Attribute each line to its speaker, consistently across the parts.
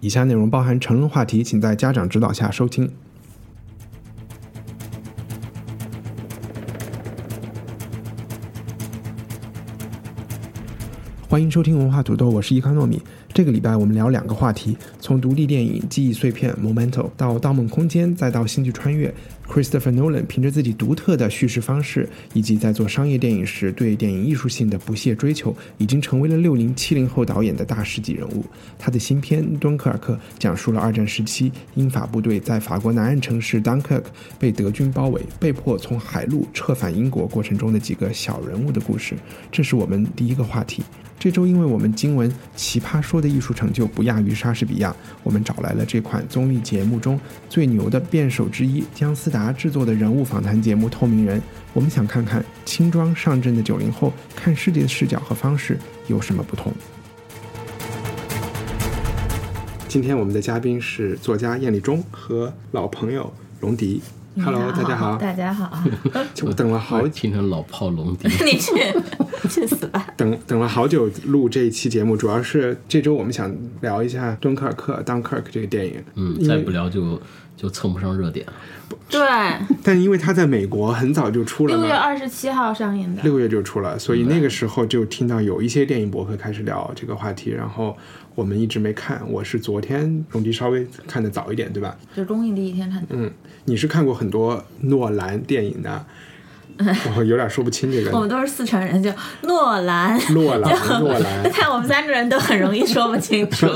Speaker 1: 以下内容包含成人话题，请在家长指导下收听。欢迎收听文化土豆，我是伊康糯米。这个礼拜我们聊两个话题，从独立电影《记忆碎片》（Momento） 到《盗梦空间》，再到《星际穿越》。Christopher Nolan 凭着自己独特的叙事方式，以及在做商业电影时对电影艺术性的不懈追求，已经成为了六零七零后导演的大师级人物。他的新片《敦刻尔克》讲述了二战时期英法部队在法国南岸城市 Dunkirk 被德军包围，被迫从海路撤返英国过程中的几个小人物的故事。这是我们第一个话题。这周，因为我们经文奇葩说的艺术成就不亚于莎士比亚，我们找来了这款综艺节目中最牛的辩手之一姜思达制作的人物访谈节目《透明人》。我们想看看轻装上阵的九零后看世界的视角和方式有什么不同。今天我们的嘉宾是作家燕立忠和老朋友龙迪。Hello，大家好，
Speaker 2: 大家好。
Speaker 1: 我等了好，
Speaker 3: 听成老炮龙迪，
Speaker 2: 你去 去死吧！
Speaker 1: 等等了好久录这一期节目，主要是这周我们想聊一下《敦刻尔克》（Dunkirk） 这个电影。
Speaker 3: 嗯，再不聊就就蹭不上热点了。
Speaker 2: 对，
Speaker 1: 但因为他在美国很早就出了，
Speaker 2: 六月二十七号上映的，
Speaker 1: 六月就出了，所以那个时候就听到有一些电影博客开始聊这个话题，然后我们一直没看。我是昨天容迪稍微看的早一点，对吧？
Speaker 2: 就公映第一天看的。
Speaker 1: 嗯，你是看过很多诺兰电影的。我有点说不清这个。
Speaker 2: 我们都是四川人，叫诺兰。
Speaker 1: 诺兰，诺兰。
Speaker 2: 看我们三个人都很容易说不清楚。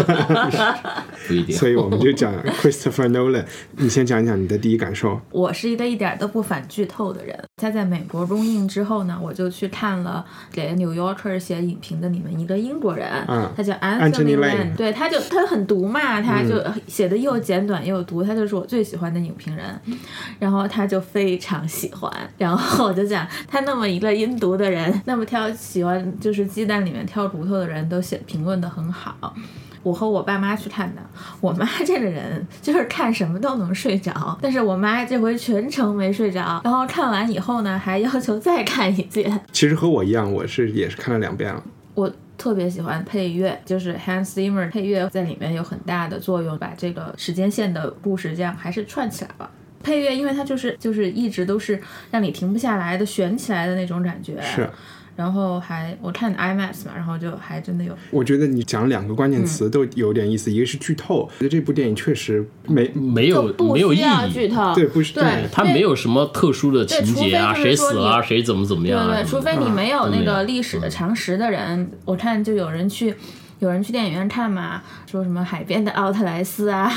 Speaker 3: 不一定。
Speaker 1: 所以我们就讲 Christopher Nolan。你先讲一讲你的第一感受。
Speaker 2: 我是一个一点都不反剧透的人。他在美国公映之后呢，我就去看了给《New Yorker》写影评的你们一个英国人，嗯他叫 Anthony Lane。对，他就他很毒嘛，他就写的又简短又毒，他就是我最喜欢的影评人。然后他就非常喜欢，然后。我就讲，他那么一个阴毒的人，那么挑喜欢就是鸡蛋里面挑骨头的人都写评论的很好。我和我爸妈去看的，我妈这个人就是看什么都能睡着，但是我妈这回全程没睡着，然后看完以后呢，还要求再看一遍。
Speaker 1: 其实和我一样，我是也是看了两遍了。
Speaker 2: 我特别喜欢配乐，就是 Hans Zimmer 配乐在里面有很大的作用，把这个时间线的故事这样还是串起来了。配乐，因为它就是就是一直都是让你停不下来的悬起来的那种感觉。
Speaker 1: 是，
Speaker 2: 然后还我看 IMAX 嘛，然后就还真的有。
Speaker 1: 我觉得你讲两个关键词都有点意思，一个是剧透，觉得这部电影确实没
Speaker 3: 没有没有意义。
Speaker 2: 剧透，
Speaker 1: 对，不是
Speaker 2: 对，
Speaker 3: 它没有什么特殊的情节啊，谁死了，谁怎么怎么样。
Speaker 2: 对对，除非你没有那个历史的常识的人，我看就有人去。有人去电影院看嘛？说什么海边的奥特莱斯啊，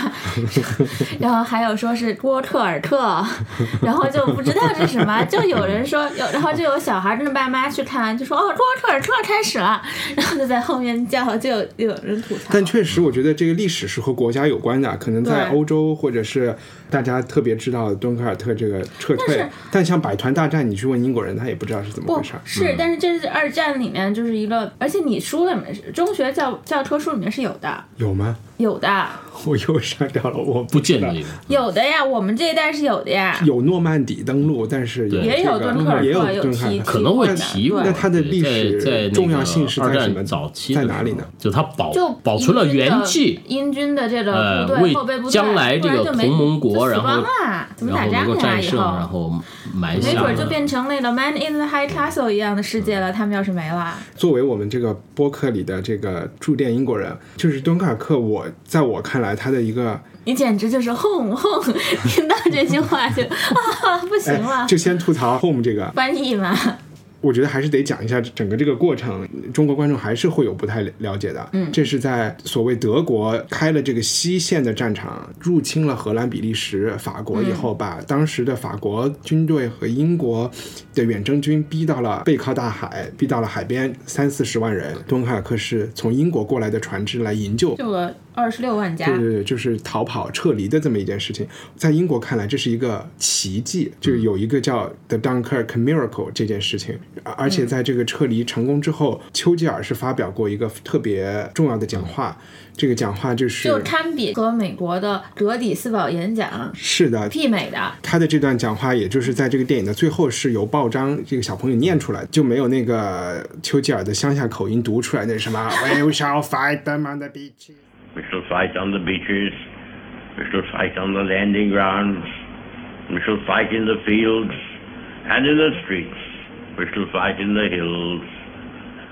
Speaker 2: 然后还有说是波特尔特，然后就不知道是什么，就有人说有，然后就有小孩跟着爸妈去看，就说哦，波特尔特开始了，然后就在后面叫，就有有人吐槽。
Speaker 1: 但确实，我觉得这个历史是和国家有关的，可能在欧洲或者是大家特别知道敦刻尔特这个撤退，但像百团大战，你去问英国人，他也不知道是怎么回事。
Speaker 2: 是，但是这是二战里面就是一个，而且你书里面中学教。教科书里面是有的，
Speaker 1: 有吗？
Speaker 2: 有的，
Speaker 1: 我又删掉了，我
Speaker 3: 不见得
Speaker 2: 有的呀，我们这一代是有的呀。
Speaker 1: 有诺曼底登陆，但是
Speaker 2: 也有敦刻尔克，
Speaker 1: 也有
Speaker 2: 敦刻尔克，
Speaker 3: 可能会提。
Speaker 1: 那它的历史重要性是在什么？
Speaker 3: 早期
Speaker 1: 在哪里呢？
Speaker 3: 就它保就保存了原迹，
Speaker 2: 英军的这个部队后备部队，
Speaker 3: 将来这个同盟国，然后
Speaker 2: 怎么打仗
Speaker 3: 呀？以后然后埋下，
Speaker 2: 没准就变成那个 Man in the High Castle 一样的世界了。他们要是没了，
Speaker 1: 作为我们这个播客里的这个驻店英国人，就是敦刻尔克，我在我看来。他的一个，
Speaker 2: 你简直就是 home home，听到这句话就啊不行了，
Speaker 1: 就先吐槽 home 这个
Speaker 2: 翻译嘛。
Speaker 1: 我觉得还是得讲一下整个这个过程，中国观众还是会有不太了解的。
Speaker 2: 嗯，
Speaker 1: 这是在所谓德国开了这个西线的战场，入侵了荷兰、比利时、法国以后，把当时的法国军队和英国的远征军逼到了背靠大海，逼到了海边，三四十万人。敦刻尔克是从英国过来的船只来营救，
Speaker 2: 二十六万家。
Speaker 1: 对对对，就是逃跑撤离的这么一件事情，在英国看来这是一个奇迹，就是有一个叫 The Dunkirk Miracle 这件事情。而且在这个撤离成功之后，丘吉尔是发表过一个特别重要的讲话。这个讲话就是
Speaker 2: 就堪比和美国的格底斯堡演讲
Speaker 1: 是的
Speaker 2: 媲美的。
Speaker 1: 他的这段讲话，也就是在这个电影的最后是由报章这个小朋友念出来，就没有那个丘吉尔的乡下口音读出来那什么 We shall fight them on the beaches.
Speaker 4: We shall fight on the beaches. We shall fight on the landing grounds. We shall fight in the fields and in the streets. We shall fight in the hills.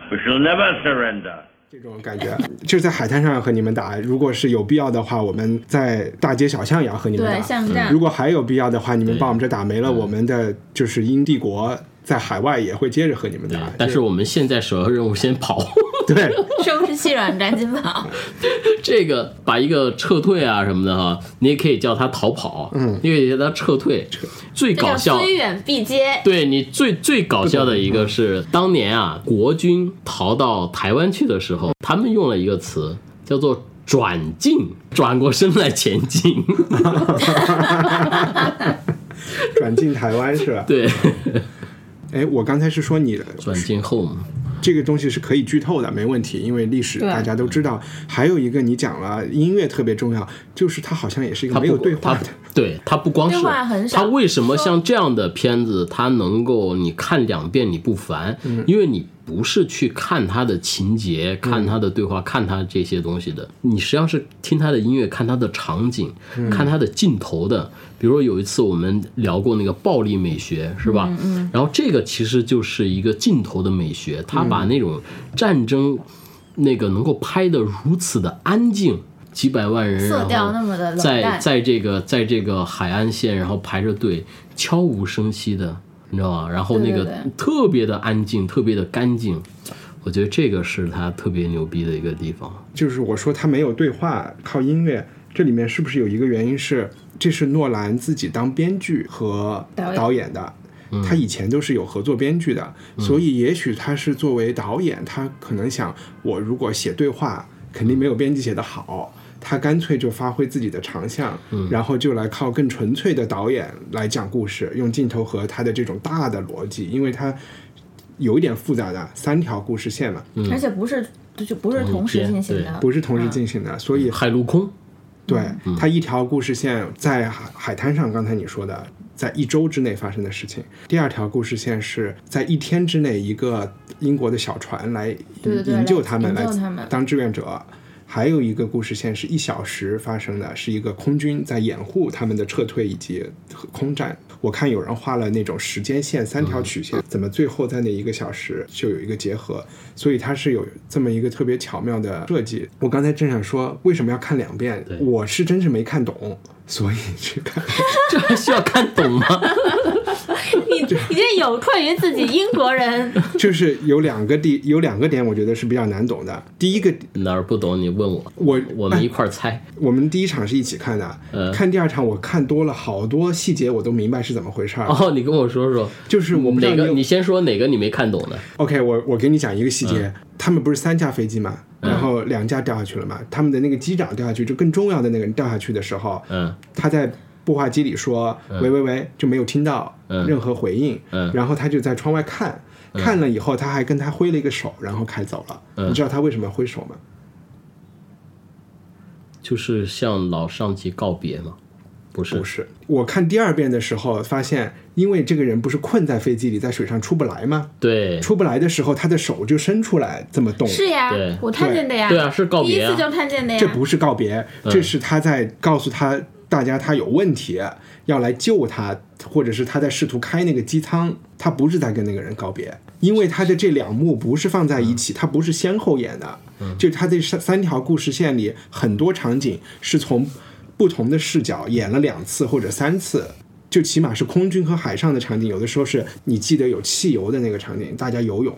Speaker 4: We shall never surrender.
Speaker 1: 这种感觉就是在海滩上和你们打，如果是有必要的话，我们在大街小巷也要和你们打。如果还有必要的话，你们把我们这打没了，我们的就是英帝国在海外也会接着和你们打。
Speaker 3: 但是我们现在首要任务先跑。
Speaker 1: 对，
Speaker 2: 收拾细软，赶紧跑。
Speaker 3: 这个把一个撤退啊什么的哈，你也可以叫他逃跑，嗯，你可以叫他撤退。最搞笑，
Speaker 2: 虽远必接。
Speaker 3: 对你最最搞笑的一个是，当年啊，国军逃到台湾去的时候，他们用了一个词叫做“转进”，转过身来前进。
Speaker 1: 转进台湾是吧？
Speaker 3: 对。
Speaker 1: 哎，我刚才是说你
Speaker 3: 转进后嘛？
Speaker 1: 这个东西是可以剧透的，没问题，因为历史大家都知道。还有一个你讲了，音乐特别重要，就是它好像也是一个没有对话的。
Speaker 3: 对，它不光是它为什么像这样的片子，它能够你看两遍你不烦？因为你不是去看它的情节、看它的对话、看它这些东西的，你实际上是听它的音乐、看它的场景、看它的镜头的。比如说有一次我们聊过那个暴力美学，是吧？
Speaker 2: 嗯。
Speaker 3: 然后这个其实就是一个镜头的美学，它把那种战争那个能够拍的如此的安静，几百万人，
Speaker 2: 色调那么的
Speaker 3: 在在这个在这个海岸线，然后排着队，悄无声息的，你知道吗？然后那个特别的安静，特别的干净，我觉得这个是他特别牛逼的一个地方。
Speaker 1: 就是我说他没有对话，靠音乐，这里面是不是有一个原因是？这是诺兰自己当编剧和导演的，他以前都是有合作编剧的，所以也许他是作为导演，他可能想，我如果写对话，肯定没有编辑写的好，他干脆就发挥自己的长项，然后就来靠更纯粹的导演来讲故事，用镜头和他的这种大的逻辑，因为他有一点复杂的三条故事线嘛，
Speaker 2: 而且不是就不是同时进行的，
Speaker 1: 不是同时进行的，所以
Speaker 3: 海陆空。
Speaker 1: 对，它一条故事线在海海滩上，刚才你说的，在一周之内发生的事情；第二条故事线是在一天之内，一个英国的小船来营救他们，来当志愿者。还有一个故事线是一小时发生的，是一个空军在掩护他们的撤退以及空战。我看有人画了那种时间线，三条曲线，怎么最后在那一个小时就有一个结合？所以它是有这么一个特别巧妙的设计。我刚才正想说，为什么要看两遍？我是真是没看懂，所以去看。
Speaker 3: 这还需要看懂吗？
Speaker 2: 你 你这有愧于自己英国人。
Speaker 1: 就是有两个地有两个点，我觉得是比较难懂的。第一个
Speaker 3: 哪儿不懂，你问我，
Speaker 1: 我
Speaker 3: 我们一块儿猜。
Speaker 1: 我们第一场是一起看的，看第二场我看多了好多细节，我都明白是怎么回事儿。
Speaker 3: 哦，你跟我说说，
Speaker 1: 就是我们
Speaker 3: 哪个？你先说哪个你没看懂的
Speaker 1: ？OK，我我给你讲一个细节，他们不是三架飞机嘛，然后两架掉下去了嘛，他们的那个机长掉下去，就更重要的那个人掉下去的时候，
Speaker 3: 嗯，
Speaker 1: 他在。步话机里说喂喂喂，就没有听到任何回应。然后他就在窗外看，看了以后他还跟他挥了一个手，然后开走了。你知道他为什么要挥手吗？
Speaker 3: 就是向老上级告别吗？不是，
Speaker 1: 不是。我看第二遍的时候发现，因为这个人不是困在飞机里，在水上出不来吗？
Speaker 3: 对，
Speaker 1: 出不来的时候，他的手就伸出来这么动。
Speaker 2: 是呀，我看见的呀。
Speaker 3: 对啊，是告别。
Speaker 2: 第一次就看见的呀。
Speaker 1: 这不是告别，这是他在告诉他。大家他有问题要来救他，或者是他在试图开那个机舱，他不是在跟那个人告别，因为他的这两幕不是放在一起，他不是先后演的，就他这三三条故事线里很多场景是从不同的视角演了两次或者三次，就起码是空军和海上的场景，有的时候是你记得有汽油的那个场景，大家游泳，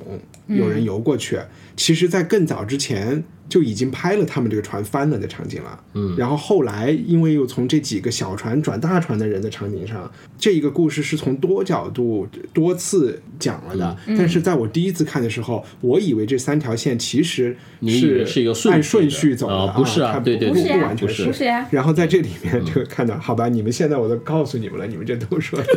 Speaker 1: 有人游过去。其实，在更早之前。就已经拍了他们这个船翻了的场景了，嗯，然后后来因为又从这几个小船转大船的人的场景上，这一个故事是从多角度多次讲了的。但是在我第一次看的时候，我以为这三条线其实是
Speaker 3: 是一个
Speaker 1: 按顺序走的，
Speaker 3: 不是啊，对对，
Speaker 1: 不不完全
Speaker 2: 是。
Speaker 1: 然后在这里面就看到，好吧，你们现在我都告诉你们了，你们这都说。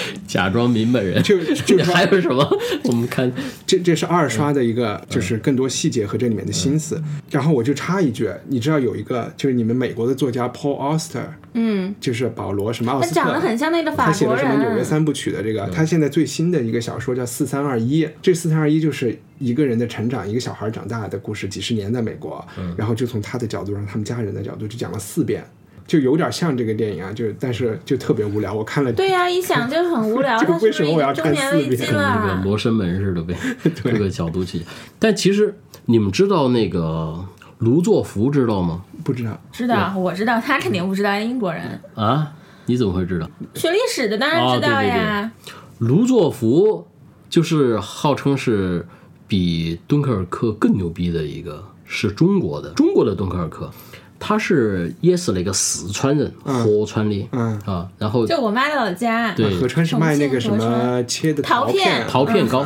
Speaker 3: 假装明白人，
Speaker 1: 就就
Speaker 3: 还有什么？我们看
Speaker 1: 这这是二刷的一个，就是更多细节和这里面的心思。然后我就插一句，你知道有一个就是你们美国的作家 Paul Auster，
Speaker 2: 嗯，
Speaker 1: 就是保罗什么奥斯
Speaker 2: 特，他长得很像那个法
Speaker 1: 国人。他写的什么纽约三部曲的这个，他现在最新的一个小说叫四三二一。这四三二一就是一个人的成长，一个小孩长大的故事，几十年在美国，然后就从他的角度，让他们家人的角度，就讲了四遍。就有点像这个电影啊，就但是就特别无聊。我看了，
Speaker 2: 对呀，一想就很无聊。
Speaker 1: 为什么我要看四遍？
Speaker 3: 跟那个《罗生门》似的呗，这个角度去。但其实你们知道那个卢作孚知道吗？
Speaker 1: 不知道。
Speaker 2: 知道，我知道，他肯定不知道，英国人
Speaker 3: 啊？你怎么会知道？
Speaker 2: 学历史的当然知道
Speaker 3: 呀。卢作孚就是号称是比敦刻尔克更牛逼的一个，是中国的，中国的敦刻尔克。他是也是那个四川人，合川的，嗯。啊，然后
Speaker 2: 就我妈的老家，
Speaker 3: 对，
Speaker 1: 合川是卖那个什么切的
Speaker 2: 桃
Speaker 1: 片，
Speaker 3: 桃片糕，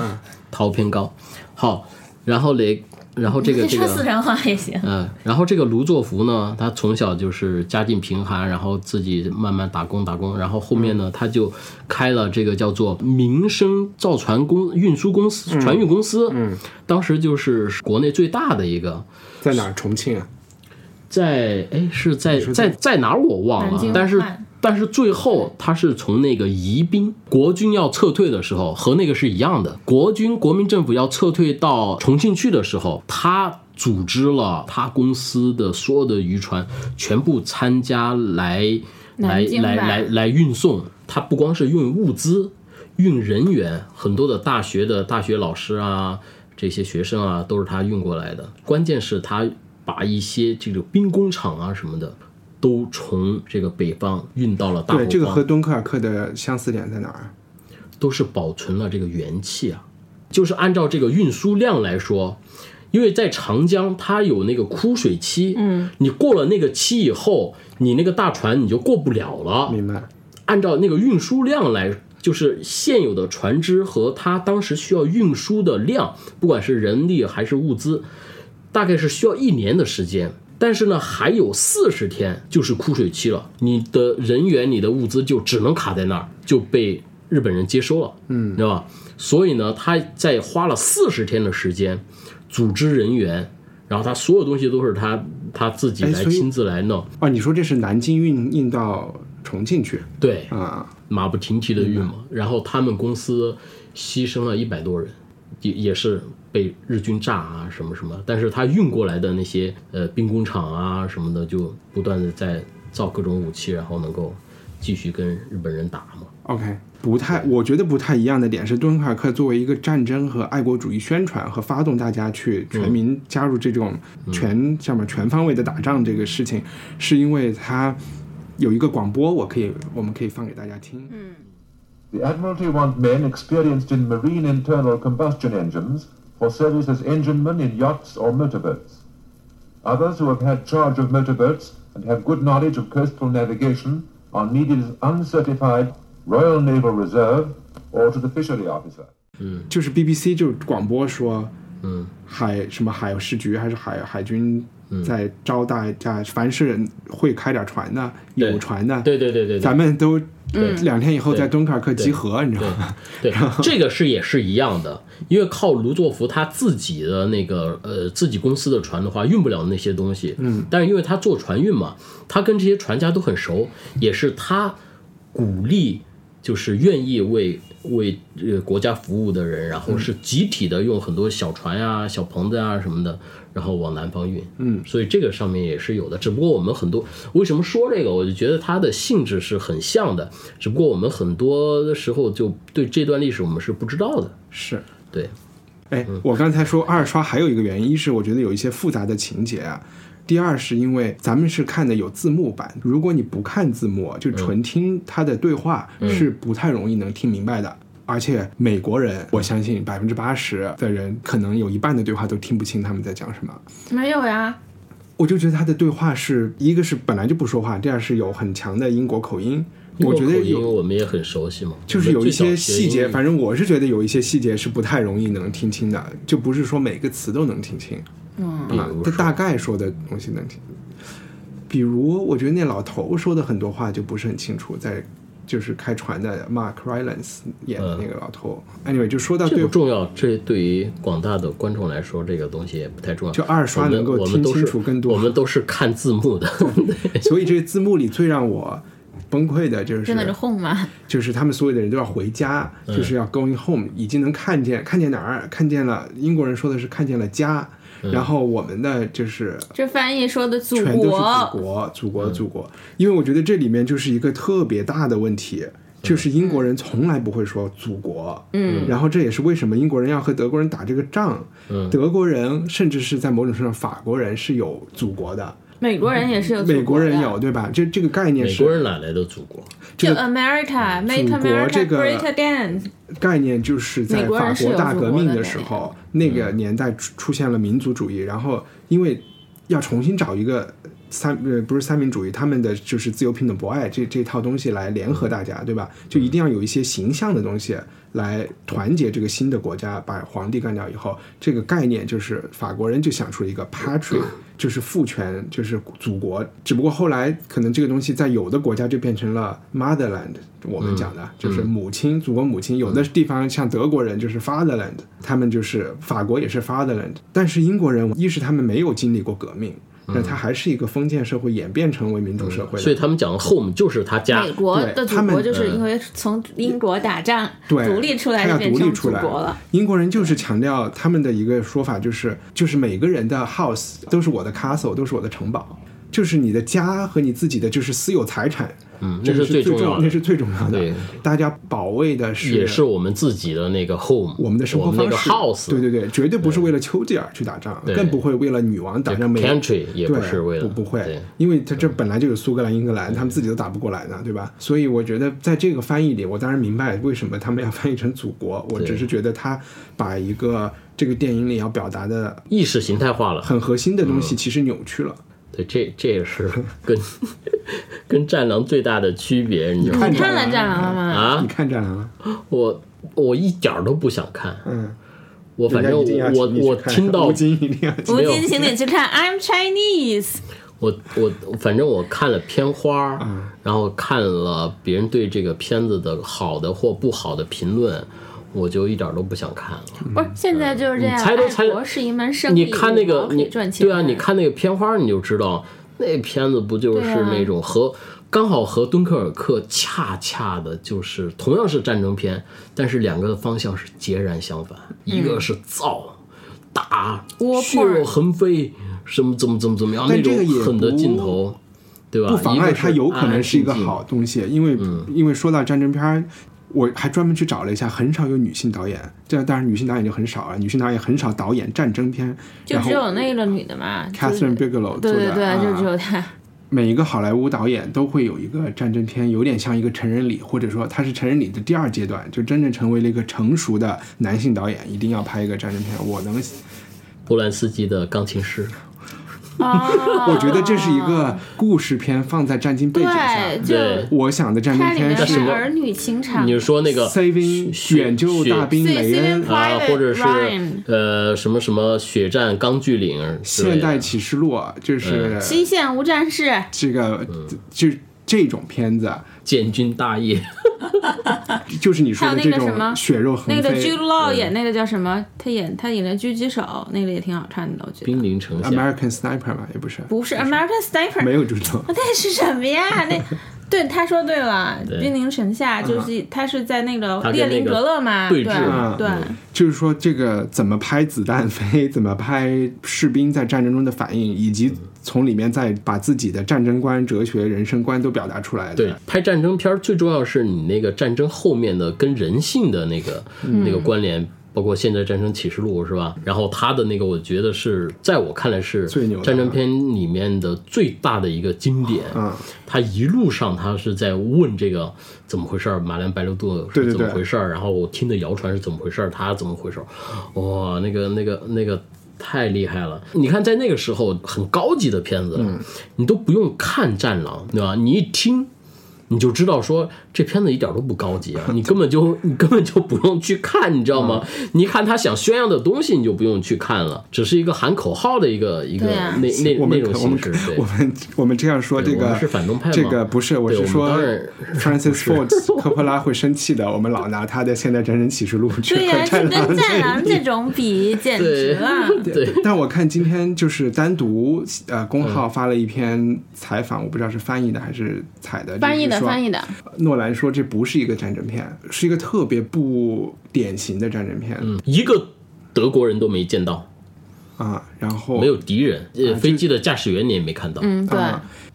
Speaker 3: 桃片糕，好，然后那，然后这个这个
Speaker 2: 四川话也行，
Speaker 3: 嗯，然后这个卢作孚呢，他从小就是家境贫寒，然后自己慢慢打工打工，然后后面呢，他就开了这个叫做民生造船公运输公司，船运公司，嗯，当时就是国内最大的一个，
Speaker 1: 在哪？重庆啊。
Speaker 3: 在哎，是在在在哪儿我忘了，但是但是最后他是从那个宜宾国军要撤退的时候，和那个是一样的。国军国民政府要撤退到重庆去的时候，他组织了他公司的所有的渔船全部参加来来来来来运送。他不光是运物资，运人员，很多的大学的大学老师啊，这些学生啊，都是他运过来的。关键是他。把一些这个兵工厂啊什么的，都从这个北方运到了大。
Speaker 1: 对，这个和敦刻尔克的相似点在哪儿？
Speaker 3: 都是保存了这个元气啊。就是按照这个运输量来说，因为在长江它有那个枯水期，嗯，你过了那个期以后，你那个大船你就过不了了。
Speaker 1: 明白。
Speaker 3: 按照那个运输量来，就是现有的船只和它当时需要运输的量，不管是人力还是物资。大概是需要一年的时间，但是呢，还有四十天就是枯水期了。你的人员、你的物资就只能卡在那儿，就被日本人接收了，嗯，对吧？所以呢，他在花了四十天的时间组织人员，然后他所有东西都是他他自己来亲自来弄。
Speaker 1: 啊，你说这是南京运运到重庆去？
Speaker 3: 对
Speaker 1: 啊，
Speaker 3: 马不停蹄的运嘛。然后他们公司牺牲了一百多人。也也是被日军炸啊什么什么，但是他运过来的那些呃兵工厂啊什么的，就不断的在造各种武器，然后能够继续跟日本人打嘛。
Speaker 1: OK，不太，我觉得不太一样的点是，敦刻尔克作为一个战争和爱国主义宣传和发动大家去全民加入这种全什么全方位的打仗这个事情，是因为它有一个广播，我可以我们可以放给大家听。
Speaker 2: 嗯。
Speaker 5: The Admiralty want men experienced in marine internal combustion engines for service as enginemen in yachts or motorboats. Others who have had charge of motorboats and have good knowledge of coastal navigation are needed as uncertified Royal Naval Reserve or to the fishery officer.
Speaker 1: 嗯，就是 BBC 就广播说，嗯，海什么海事局还是海海军 在招大家，凡是会开点船的、有船的，
Speaker 3: 对对对对，
Speaker 1: 咱们都两天以后在敦刻尔克集合，你知道吗？
Speaker 3: 对，这个是也是一样的，因为靠卢作孚他自己的那个呃自己公司的船的话，运不了那些东西。嗯，但是因为他做船运嘛，他跟这些船家都很熟，也是他鼓励，就是愿意为为呃国家服务的人，然后是集体的用很多小船呀、小棚子啊什么的。然后往南方运，嗯，所以这个上面也是有的，只不过我们很多为什么说这个，我就觉得它的性质是很像的，只不过我们很多的时候就对这段历史我们是不知道的，
Speaker 1: 是。
Speaker 3: 对。
Speaker 1: 哎，我刚才说二刷还有一个原因，一是我觉得有一些复杂的情节啊，第二是因为咱们是看的有字幕版，如果你不看字幕，就纯听他的对话，是不太容易能听明白的。而且美国人，我相信百分之八十的人，可能有一半的对话都听不清他们在讲什么。
Speaker 2: 没有呀，
Speaker 1: 我就觉得他的对话是一个是本来就不说话，第二是有很强的英国口音。我觉得有，
Speaker 3: 我们也很熟悉嘛。
Speaker 1: 就是有一些细节，反正我是觉得有一些细节是不太容易能听清的，就不是说每个词都能听清。
Speaker 2: 嗯，
Speaker 1: 他大概说的东西能听。比如，我觉得那老头说的很多话就不是很清楚，在。就是开船的 Mark Rylance 演的那个老头。Anyway，就说到
Speaker 3: 这不重要，这对于广大的观众来说，这个东西也不太重要。
Speaker 1: 就二刷能够听清楚更多。
Speaker 3: 我们都是看字幕的，
Speaker 1: 所以这字幕里最让我崩溃的就是
Speaker 2: 真的是 home 吗？
Speaker 1: 就是他们所有的人都要回家，就是要 going home，已经能看见看见哪儿？看见了英国人说的是看见了家。然后我们的就是
Speaker 2: 这翻译说的祖
Speaker 1: 国，全都是祖国，祖国，祖国。因为我觉得这里面就是一个特别大的问题，就是英国人从来不会说祖国。
Speaker 2: 嗯，
Speaker 1: 然后这也是为什么英国人要和德国人打这个仗。
Speaker 3: 嗯，
Speaker 1: 德国人甚至是在某种程度上，法国人是有祖国的。
Speaker 2: 美国人也是有，
Speaker 1: 美国人有对吧？这这个概念是
Speaker 3: 美国人哪来的祖国？
Speaker 2: 就 America，Make America Great Again。
Speaker 1: 概念就是在法国大革命的时候，那个年代出出现了民族主义，然后因为要重新找一个三呃不是三民主义，他们的就是自由平等博爱这这套东西来联合大家，对吧？就一定要有一些形象的东西来团结这个新的国家，把皇帝干掉以后，这个概念就是法国人就想出了一个 patry。就是父权，就是祖国。只不过后来可能这个东西在有的国家就变成了 motherland，我们讲的就是母亲，祖国母亲。有的地方像德国人就是 fatherland，他们就是法国也是 fatherland。但是英国人一是他们没有经历过革命。那它还是一个封建社会演变成为民主社会，
Speaker 3: 所以他们讲的 home 就是他家。
Speaker 2: 美国的祖国就是因为从英国打仗独立出来，独立出国了。
Speaker 1: 英国人就是强调他们的一个说法，就是就是每个人的 house 都是我的 castle，都是我的城堡。就是你的家和你自己的就是私有财产，
Speaker 3: 嗯，
Speaker 1: 这是
Speaker 3: 最重要
Speaker 1: 的，那是最重要的。
Speaker 3: 对，
Speaker 1: 大家保卫的是
Speaker 3: 也是我们自己的那个 home，
Speaker 1: 我们的生活方
Speaker 3: 式。house，
Speaker 1: 对对对，绝对不是为了丘吉尔去打仗，更不会为了女王打仗。
Speaker 3: country 也不是为了，
Speaker 1: 不不会，因为他这本来就有苏格兰、英格兰，他们自己都打不过来呢，对吧？所以我觉得在这个翻译里，我当然明白为什么他们要翻译成祖国。我只是觉得他把一个这个电影里要表达的
Speaker 3: 意识形态化了，
Speaker 1: 很核心的东西，其实扭曲了。
Speaker 3: 对，这这也是跟 跟《战狼》最大的区别。你知道吗？
Speaker 1: 你看
Speaker 2: 了《战狼》了吗？
Speaker 3: 啊，
Speaker 1: 你看《战狼》了？
Speaker 3: 我我一点都不想看。
Speaker 1: 嗯，
Speaker 3: 我反正我我听到
Speaker 1: 吴京一定要
Speaker 2: 吴京，请你去看《I'm Chinese》。
Speaker 3: 我我反正我看了片花，然后看了别人对这个片子的好的或不好的评论。我就一点都不想看了。
Speaker 2: 不是，现在就是这样。
Speaker 3: 猜都猜，
Speaker 2: 是一门生
Speaker 3: 意。你看那个，你对啊，
Speaker 2: 你
Speaker 3: 看那个片花，你就知道那片子不就是那种和刚好和敦刻尔克恰恰的，就是同样是战争片，但是两个的方向是截然相反。一个是造打血肉横飞，什么怎么怎么怎么样那种狠的镜头，对吧？
Speaker 1: 不妨碍它有可能是一个好东西，因为因为说到战争片。我还专门去找了一下，很少有女性导演，这当然女性导演就很少了。女性导演很少导演战争片，
Speaker 2: 就只有那个女的嘛
Speaker 1: ，Catherine Bigelow
Speaker 2: 对对对，就只有她。
Speaker 1: 每一个好莱坞导演都会有一个战争片，有点像一个成人礼，或者说他是成人礼的第二阶段，就真正成为了一个成熟的男性导演，一定要拍一个战争片。我能，
Speaker 3: 波兰斯基的钢琴师。
Speaker 1: 我觉得这是一个故事片，放在战争背景下。
Speaker 2: 对，
Speaker 1: 我想的战争片
Speaker 2: 是儿女情长。
Speaker 3: 你说那个
Speaker 1: Saving 远救大兵雷恩
Speaker 3: 啊，或者是呃什么什么血战钢锯岭、
Speaker 1: 现代启示录，就是
Speaker 2: 西线无战事。
Speaker 1: 这个就这种片子。
Speaker 3: 建军大业，
Speaker 1: 就是你说的这种血肉横
Speaker 2: 飞。那个 Jude Law 演那个叫什么？他演他演的狙击手，那个也挺好看的，我觉得。
Speaker 3: 兵临城下。
Speaker 1: American Sniper 嘛，也不是。
Speaker 2: 不是 American Sniper。
Speaker 1: 没有 Jude Law。
Speaker 2: 那是什么呀？那。对，他说对了，兵临城下就是他是在那个列宁格勒嘛，对对，
Speaker 1: 就是说这个怎么拍子弹飞，怎么拍士兵在战争中的反应，以及从里面再把自己的战争观、哲学、人生观都表达出来。
Speaker 3: 对，拍战争片最重要是你那个战争后面的跟人性的那个那个关联。包括现在《战争启示录》是吧？然后他的那个，我觉得是在我看来是战争片里面的最大的一个经典。
Speaker 1: 嗯，
Speaker 3: 他一路上他是在问这个怎么回事儿，马兰白兰度是怎么回事儿，然后我听的谣传是怎么回事儿，他怎么回事儿？哇，那个那个那个太厉害了！你看，在那个时候很高级的片子，你都不用看《战狼》，对吧？你一听。你就知道说这片子一点都不高级啊，你根本就你根本就不用去看，你知道吗？你看他想宣扬的东西，你就不用去看了，只是一个喊口号的一个一个那那那种形式。
Speaker 1: 我们 我们这样说这个
Speaker 3: 是反动派吗？
Speaker 1: 这个不是，我是说 Francis Ford 科波拉会生气的。我们老拿他的《现代战争启示录》去和战
Speaker 2: 狼跟战狼这种比，简直了。
Speaker 3: 对，
Speaker 1: 但我看今天就是单独呃公号发了一篇采访，我不知道是翻译的还是采的，
Speaker 2: 翻译的。翻译的
Speaker 1: 诺兰说这不是一个战争片，是一个特别不典型的战争片。
Speaker 3: 嗯，一个德国人都没见到
Speaker 1: 啊，然后
Speaker 3: 没有敌人，呃，飞机的驾驶员你也没看到。
Speaker 2: 嗯，对。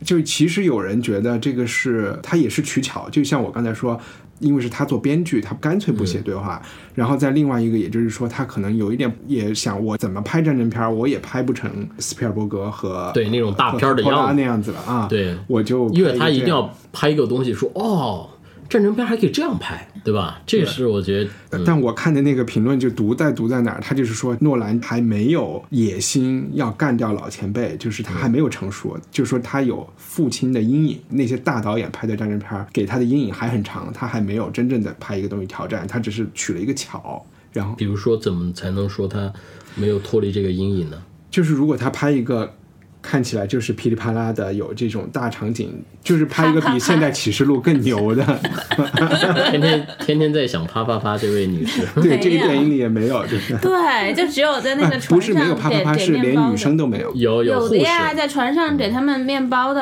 Speaker 1: 就其实有人觉得这个是他也是取巧，就像我刚才说。因为是他做编剧，他干脆不写对话。然后在另外一个，也就是说，他可能有一点也想，我怎么拍战争片，我也拍不成斯皮尔伯格和
Speaker 3: 对那种大片的样子
Speaker 1: 那样子了啊。
Speaker 3: 对，
Speaker 1: 我就
Speaker 3: 因为他一定要拍一个东西，说哦。战争片还可以这样拍，对吧？这是我觉得。
Speaker 1: 但我看的那个评论就毒在毒在哪儿？他就是说诺兰还没有野心要干掉老前辈，就是他还没有成熟，就是说他有父亲的阴影。那些大导演拍的战争片给他的阴影还很长，他还没有真正的拍一个东西挑战，他只是取了一个巧。然后，
Speaker 3: 比如说怎么才能说他没有脱离这个阴影呢？
Speaker 1: 就是如果他拍一个。看起来就是噼里啪啦的，有这种大场景，就是拍一个比《现代启示录》更牛的。
Speaker 3: 天天天天在想啪啪啪，这位女士。
Speaker 1: 对，这个电影里也没有，就是。
Speaker 2: 对，就只有在那个
Speaker 1: 船上。不是没有啪啪啪，是连女生都没有。
Speaker 3: 有
Speaker 2: 有的呀，在船上给他们面包的。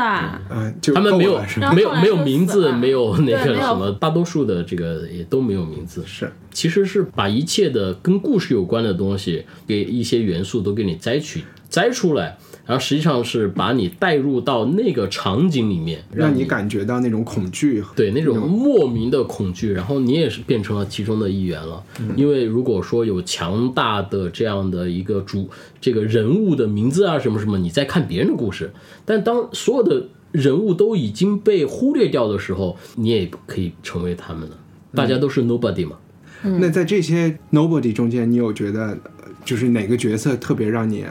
Speaker 1: 嗯，
Speaker 3: 他们没有没有没有名字，没有那个什么，大多数的这个也都没有名字。
Speaker 1: 是，
Speaker 3: 其实是把一切的跟故事有关的东西，给一些元素都给你摘取摘出来。然后实际上是把你带入到那个场景里面，
Speaker 1: 让你感觉到那种恐惧，
Speaker 3: 对那种莫名的恐惧，然后你也是变成了其中的一员了。因为如果说有强大的这样的一个主这个人物的名字啊什么什么，你在看别人的故事，但当所有的人物都已经被忽略掉的时候，你也可以成为他们了。大家都是 nobody 嘛。
Speaker 1: 那在这些 nobody 中间，你有觉得就是哪个角色特别让你？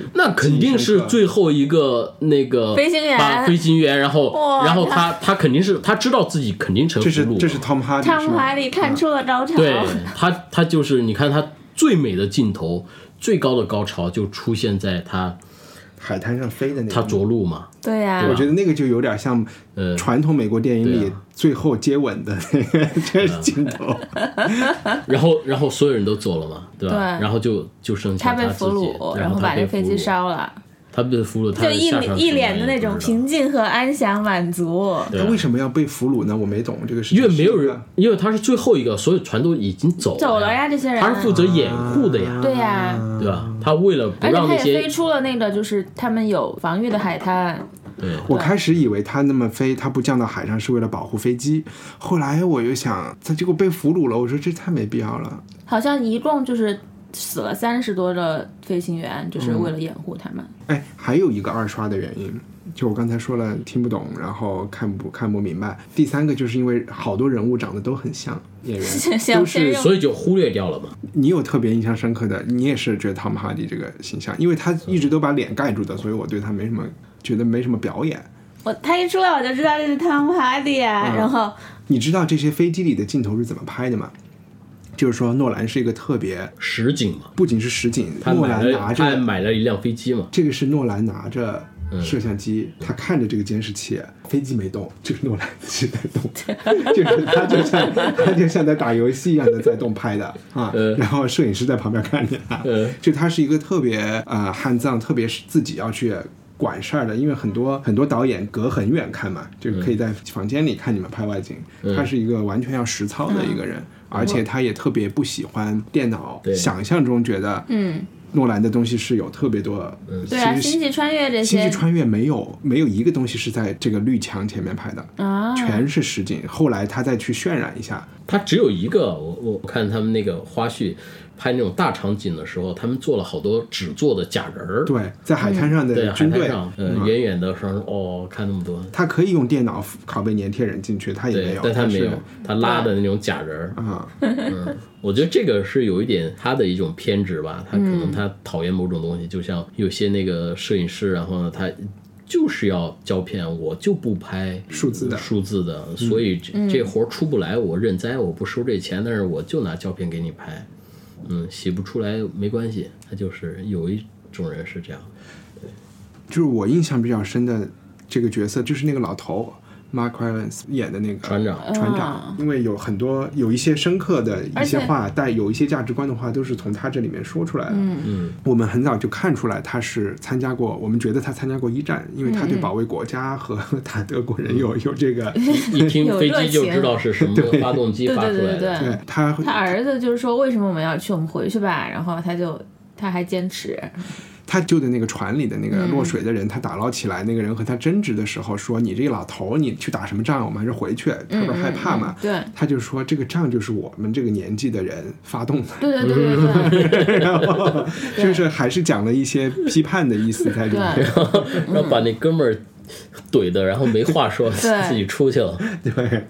Speaker 3: 那肯定是最后一个那个
Speaker 2: 飞行员，
Speaker 3: 飞行员，然后然后他他肯定是他知道自己肯定成俘
Speaker 1: 虏，这是 Tom Hardy，Tom
Speaker 2: Hardy 看出了高潮，
Speaker 3: 对他他就是你看他最美的镜头，最高的高潮就出现在他。
Speaker 1: 海滩上飞的那个
Speaker 3: 他着陆嘛？
Speaker 2: 对呀，
Speaker 1: 我觉得那个就有点像呃传统美国电影里最后接吻的那个这镜头。
Speaker 3: 然后，然后所有人都走了嘛，对吧？然后就就剩下
Speaker 2: 他被俘虏，然后把那飞机烧了。
Speaker 3: 他被俘虏，他
Speaker 2: 就一一脸的那种平静和安详满足。
Speaker 1: 他为什么要被俘虏呢？我没懂这个事。
Speaker 3: 因为没有人，因为他是最后一个，所有船都已经走
Speaker 2: 走了呀。这些人
Speaker 3: 他是负责掩护的呀。
Speaker 2: 对呀，
Speaker 3: 对吧？他为了不让那些
Speaker 2: 飞出了那个，就是他们有防御的海滩。
Speaker 3: 对，
Speaker 1: 我开始以为他那么飞，他不降到海上是为了保护飞机。后来我又想，他结果被俘虏了。我说这太没必要了。
Speaker 2: 好像一共就是。死了三十多个飞行员，就是为了掩护他们。
Speaker 1: 哎，还有一个二刷的原因，就我刚才说了，听不懂，然后看不看不明白。第三个就是因为好多人物长得都很像演员，都是
Speaker 3: 所以就忽略掉了嘛。
Speaker 1: 你有特别印象深刻的，你也是觉得汤姆哈迪这个形象，因为他一直都把脸盖住的，所以我对他没什么觉得没什么表演。
Speaker 2: 我他一出来我就知道这是汤姆哈迪啊。然后
Speaker 1: 你知道这些飞机里的镜头是怎么拍的吗？就是说，诺兰是一个特别
Speaker 3: 实景嘛，
Speaker 1: 不仅是实景，诺兰拿着
Speaker 3: 买了一辆飞机嘛，
Speaker 1: 这个是诺兰拿着摄像机，他看着这个监视器，飞机没动，就是诺兰自己在动，就是他就像 他就像在打游戏一样的在动拍的啊，然后摄影师在旁边看着他，就他是一个特别呃汉藏，特别是自己要去管事儿的，因为很多很多导演隔很远看嘛，就可以在房间里看你们拍外景，他是一个完全要实操的一个人。而且他也特别不喜欢电脑，想象中觉得，
Speaker 2: 嗯，
Speaker 1: 诺兰的东西是有特别多，
Speaker 2: 对啊，星际穿越这些，
Speaker 1: 星际穿越没有没有一个东西是在这个绿墙前面拍的
Speaker 2: 啊，
Speaker 1: 全是实景。后来他再去渲染一下，
Speaker 3: 他只有一个，我我看他们那个花絮，拍那种大场景的时候，他们做了好多纸做的假人儿。
Speaker 1: 对，在海滩上的军队，
Speaker 3: 嗯，远远的说哦，看那么多。
Speaker 1: 他可以用电脑拷贝粘贴人进去，他也没有，
Speaker 3: 但
Speaker 1: 他
Speaker 3: 没有，他拉的那种假人儿
Speaker 1: 啊。
Speaker 3: 嗯，我觉得这个是有一点他的一种偏执吧，他可能他讨厌某种东西，就像有些那个摄影师，然后呢，他就是要胶片，我就不拍
Speaker 1: 数字的
Speaker 3: 数字的，所以这活出不来，我认栽，我不收这钱，但是我就拿胶片给你拍。嗯，洗不出来没关系，他就是有一种人是这样，
Speaker 1: 就是我印象比较深的这个角色，就是那个老头。Mark Rylance 演的那个
Speaker 3: 船长，
Speaker 1: 船长，因为有很多有一些深刻的一些话，带有一些价值观的话，都是从他这里面说出来的。
Speaker 3: 嗯，
Speaker 1: 我们很早就看出来他是参加过，我们觉得他参加过一战，因为他对保卫国家和打德国人有有这个。
Speaker 3: 一听 飞机就知道是什么 发动机发出来
Speaker 2: 的。
Speaker 1: 对，他
Speaker 2: 他儿子就是说，为什么我们要去？我们回去吧。然后他就他还坚持。
Speaker 1: 他救的那个船里的那个落水的人，他打捞起来，那个人和他争执的时候说：“你这个老头，你去打什么仗？我们还是回去。”他不是害怕嘛？
Speaker 2: 对，
Speaker 1: 他就说：“这个仗就是我们这个年纪的人发动的。”
Speaker 2: 对对对对对。然
Speaker 1: 后就是还是讲了一些批判的意思在里面，
Speaker 3: 然后把那哥们儿怼的，然后没话说，自己出去了。
Speaker 1: 对。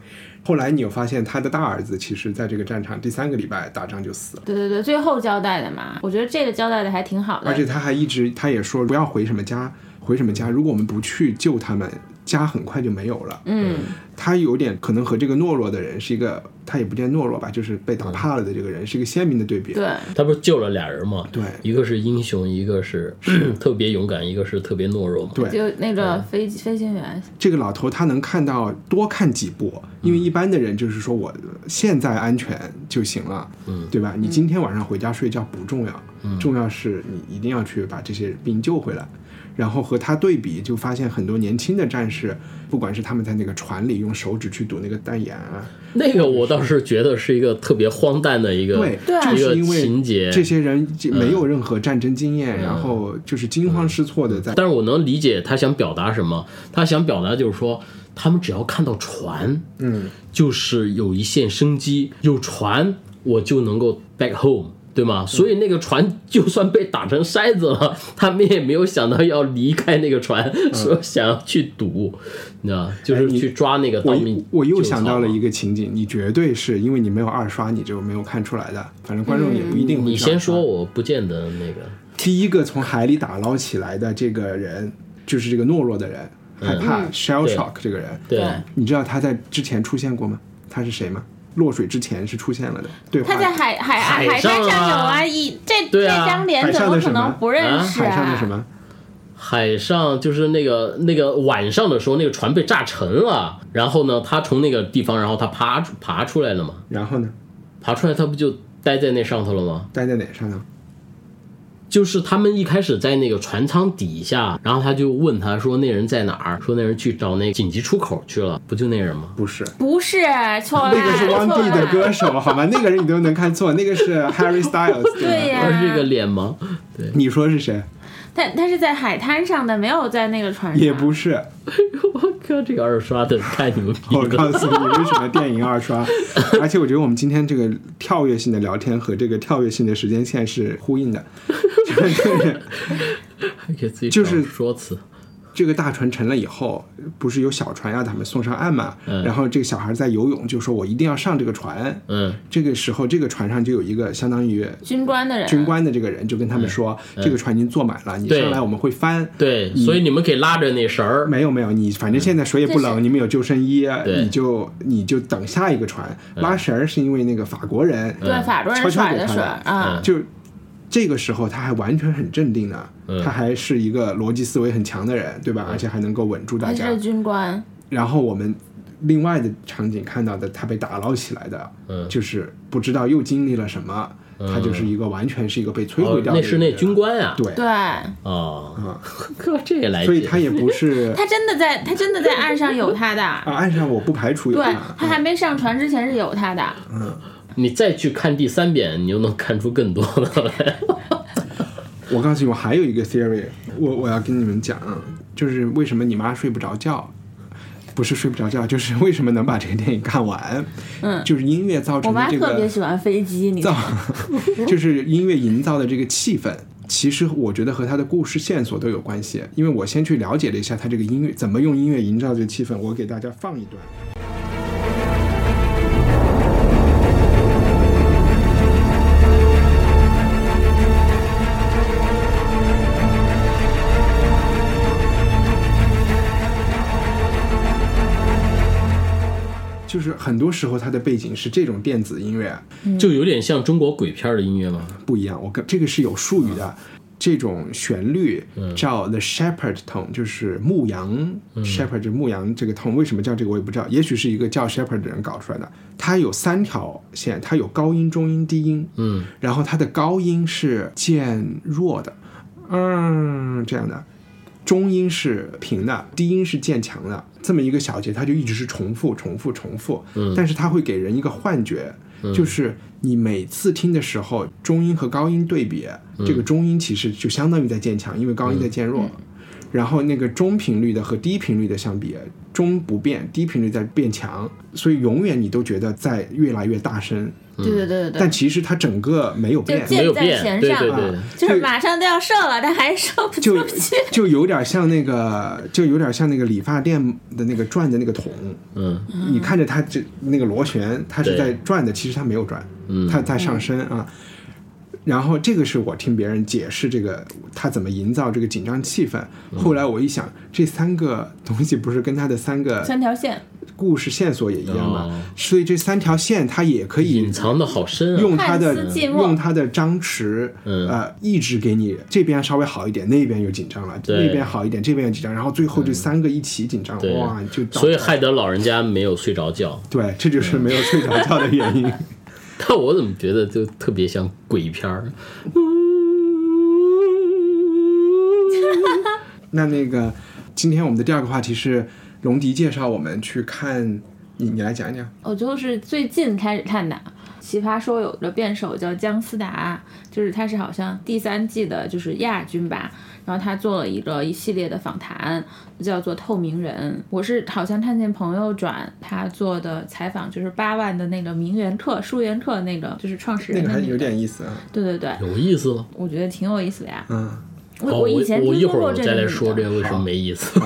Speaker 1: 后来你有发现他的大儿子，其实在这个战场第三个礼拜打仗就死了。
Speaker 2: 对对对，最后交代的嘛，我觉得这个交代的还挺好的。
Speaker 1: 而且他还一直，他也说不要回什么家，回什么家，如果我们不去救他们。家很快就没有了。
Speaker 2: 嗯，
Speaker 1: 他有点可能和这个懦弱的人是一个，他也不见懦弱吧，就是被打怕了的这个人是一个鲜明的对比。
Speaker 2: 对，
Speaker 3: 他不是救了俩人吗？
Speaker 1: 对，
Speaker 3: 一个是英雄，一个是特别勇敢，一个是特别懦弱嘛。
Speaker 1: 对，
Speaker 2: 就那个飞飞行员。
Speaker 1: 这个老头他能看到多看几步，因为一般的人就是说我现在安全就行了，
Speaker 3: 嗯，
Speaker 1: 对吧？你今天晚上回家睡觉不重要，重要是你一定要去把这些兵救回来。然后和他对比，就发现很多年轻的战士，不管是他们在那个船里用手指去堵那个弹眼啊，
Speaker 3: 那个我倒是觉得是一个特别荒诞的一个
Speaker 1: 对，就是因为这些人没有任何战争经验，然后就是惊慌失措的在。
Speaker 3: 但是我能理解他想表达什么，他想表达就是说，他们只要看到船，
Speaker 1: 嗯，
Speaker 3: 就是有一线生机，有船我就能够 back home。对吗？所以那个船就算被打成筛子了，他们也没有想到要离开那个船，说想要去赌，你知道就是去抓那个
Speaker 1: 我我又想到了一个情景，你绝对是因为你没有二刷，你就没有看出来的。反正观众也不一定。
Speaker 3: 你先说，我不见得那个。
Speaker 1: 第一个从海里打捞起来的这个人，就是这个懦弱的人，害怕 shell shock 这个人。
Speaker 3: 对，
Speaker 1: 你知道他在之前出现过吗？他是谁吗？落水之前是出现了的，对。
Speaker 2: 他在海海海滩上有啊，一这这张脸怎么可能不认识
Speaker 1: 啊？海上的什么？
Speaker 3: 海上就是那个那个晚上的时候，那个船被炸沉了，然后呢，他从那个地方，然后他爬爬出来了嘛？
Speaker 1: 然后呢？
Speaker 3: 爬出来，他不就待在那上头了吗？
Speaker 1: 待在哪上头？
Speaker 3: 就是他们一开始在那个船舱底下，然后他就问他说：“那人在哪儿？”说那人去找那个紧急出口去了，不就那人吗？
Speaker 1: 不是，
Speaker 2: 不是，错了，
Speaker 1: 那个是 One D 的歌手，好吗？那个人你都能看错，那个是 Harry Styles，
Speaker 2: 对 呀，
Speaker 3: 他是个脸盲。对，
Speaker 1: 你说是谁？
Speaker 2: 他他是在海滩上的，没有在那个船上。
Speaker 1: 也不是，
Speaker 3: 我靠，这个二刷的太牛逼了！
Speaker 1: 我告诉你，为什么电影二刷？而且我觉得我们今天这个跳跃性的聊天和这个跳跃性的时间线是呼应的，
Speaker 3: 就是
Speaker 1: 就是
Speaker 3: 说辞。
Speaker 1: 这个大船沉了以后，不是有小船要他们送上岸嘛？然后这个小孩在游泳，就说我一定要上这个船。
Speaker 3: 嗯，
Speaker 1: 这个时候这个船上就有一个相当于
Speaker 2: 军官的人，
Speaker 1: 军官的这个人就跟他们说，这个船已经坐满了，你上来我们会翻。
Speaker 3: 对，所以你们可以拉着那绳儿。
Speaker 1: 没有没有，你反正现在水也不冷，你们有救生衣，你就你就等下一个船拉绳儿，是因为那个法国人
Speaker 2: 对法国人
Speaker 1: 甩
Speaker 2: 的水啊，
Speaker 1: 就。这个时候他还完全很镇定呢，他还是一个逻辑思维很强的人，对吧？而且还能够稳住大家。
Speaker 2: 是军官。
Speaker 1: 然后我们另外的场景看到的，他被打捞起来的，就是不知道又经历了什么，他就是一个完全是一个被摧毁掉的。
Speaker 3: 那是那军官啊。
Speaker 1: 对
Speaker 2: 对。
Speaker 3: 哦，哥这也来。
Speaker 1: 所以他也不是。
Speaker 2: 他真的在，他真的在岸上有他的。啊，
Speaker 1: 岸上我不排除有
Speaker 2: 他。对他还没上船之前是有他的。
Speaker 1: 嗯。
Speaker 3: 你再去看第三遍，你就能看出更多的。
Speaker 1: 我告诉你，我还有一个 theory，我我要跟你们讲，就是为什么你妈睡不着觉。不是睡不着觉，就是为什么能把这个电影看完？
Speaker 2: 嗯，
Speaker 1: 就是音乐造成的这个。
Speaker 2: 我妈特别喜欢飞机，你
Speaker 1: 造，就是音乐营造的这个气氛。其实我觉得和他的故事线索都有关系，因为我先去了解了一下他这个音乐怎么用音乐营造这个气氛。我给大家放一段。就是很多时候，它的背景是这种电子音乐，
Speaker 3: 就有点像中国鬼片的音乐吗？
Speaker 1: 不一样，我跟这个是有术语的。这种旋律叫 the shepherd tone，就是牧羊 shepherd 牧羊这个 tone，为什么叫这个我也不知道，也许是一个叫 shepherd 的人搞出来的。它有三条线，它有高音、中音、低音，
Speaker 3: 嗯，
Speaker 1: 然后它的高音是渐弱的，嗯，这样的。中音是平的，低音是渐强的，这么一个小节，它就一直是重复、重复、重复。
Speaker 3: 嗯，
Speaker 1: 但是它会给人一个幻觉，就是你每次听的时候，中音和高音对比，这个中音其实就相当于在渐强，因为高音在渐弱。然后那个中频率的和低频率的相比，中不变，低频率在变强，所以永远你都觉得在越来越大声。
Speaker 2: 对对对对。
Speaker 1: 但其实它整个没有变，
Speaker 3: 没有变，对对对，
Speaker 2: 就是马上。都要射了，但还射不
Speaker 1: 出去，就有点像那个，就有点像那个理发店的那个转的那个桶，
Speaker 3: 嗯，
Speaker 1: 你看着它这那个螺旋，它是在转的，其实它没有转，
Speaker 3: 嗯，
Speaker 1: 它在上升啊。然后这个是我听别人解释这个他怎么营造这个紧张气氛。后来我一想，这三个东西不是跟他的三个
Speaker 2: 三条线。
Speaker 1: 故事线索也一样吗，所以这三条线它也可以
Speaker 3: 隐藏的好深啊，
Speaker 1: 用他的用他的张弛，呃，一直给你这边稍微好一点，那边又紧张了，那边好一点，这边又紧张，然后最后这三个一起紧张，哇，就
Speaker 3: 所以害得老人家没有睡着觉，
Speaker 1: 对，这就是没有睡着觉的原因。
Speaker 3: 但我怎么觉得就特别像鬼片儿？
Speaker 1: 那那个，今天我们的第二个话题是。龙迪介绍我们去看，你你来讲讲。
Speaker 2: 我就是最近开始看的，《奇葩说》有个辩手叫姜思达，就是他是好像第三季的就是亚军吧。然后他做了一个一系列的访谈，叫做《透明人》。我是好像看见朋友转他做的采访，就是八万的那个名媛课、书媛课那个，就是创始人
Speaker 1: 那个还有点意思啊。
Speaker 2: 对对对，
Speaker 3: 有意思。
Speaker 2: 我觉得挺有意思的呀。
Speaker 1: 嗯。
Speaker 2: 我我以前
Speaker 3: 我一会儿
Speaker 2: 我
Speaker 3: 再来说这个为什么没意思。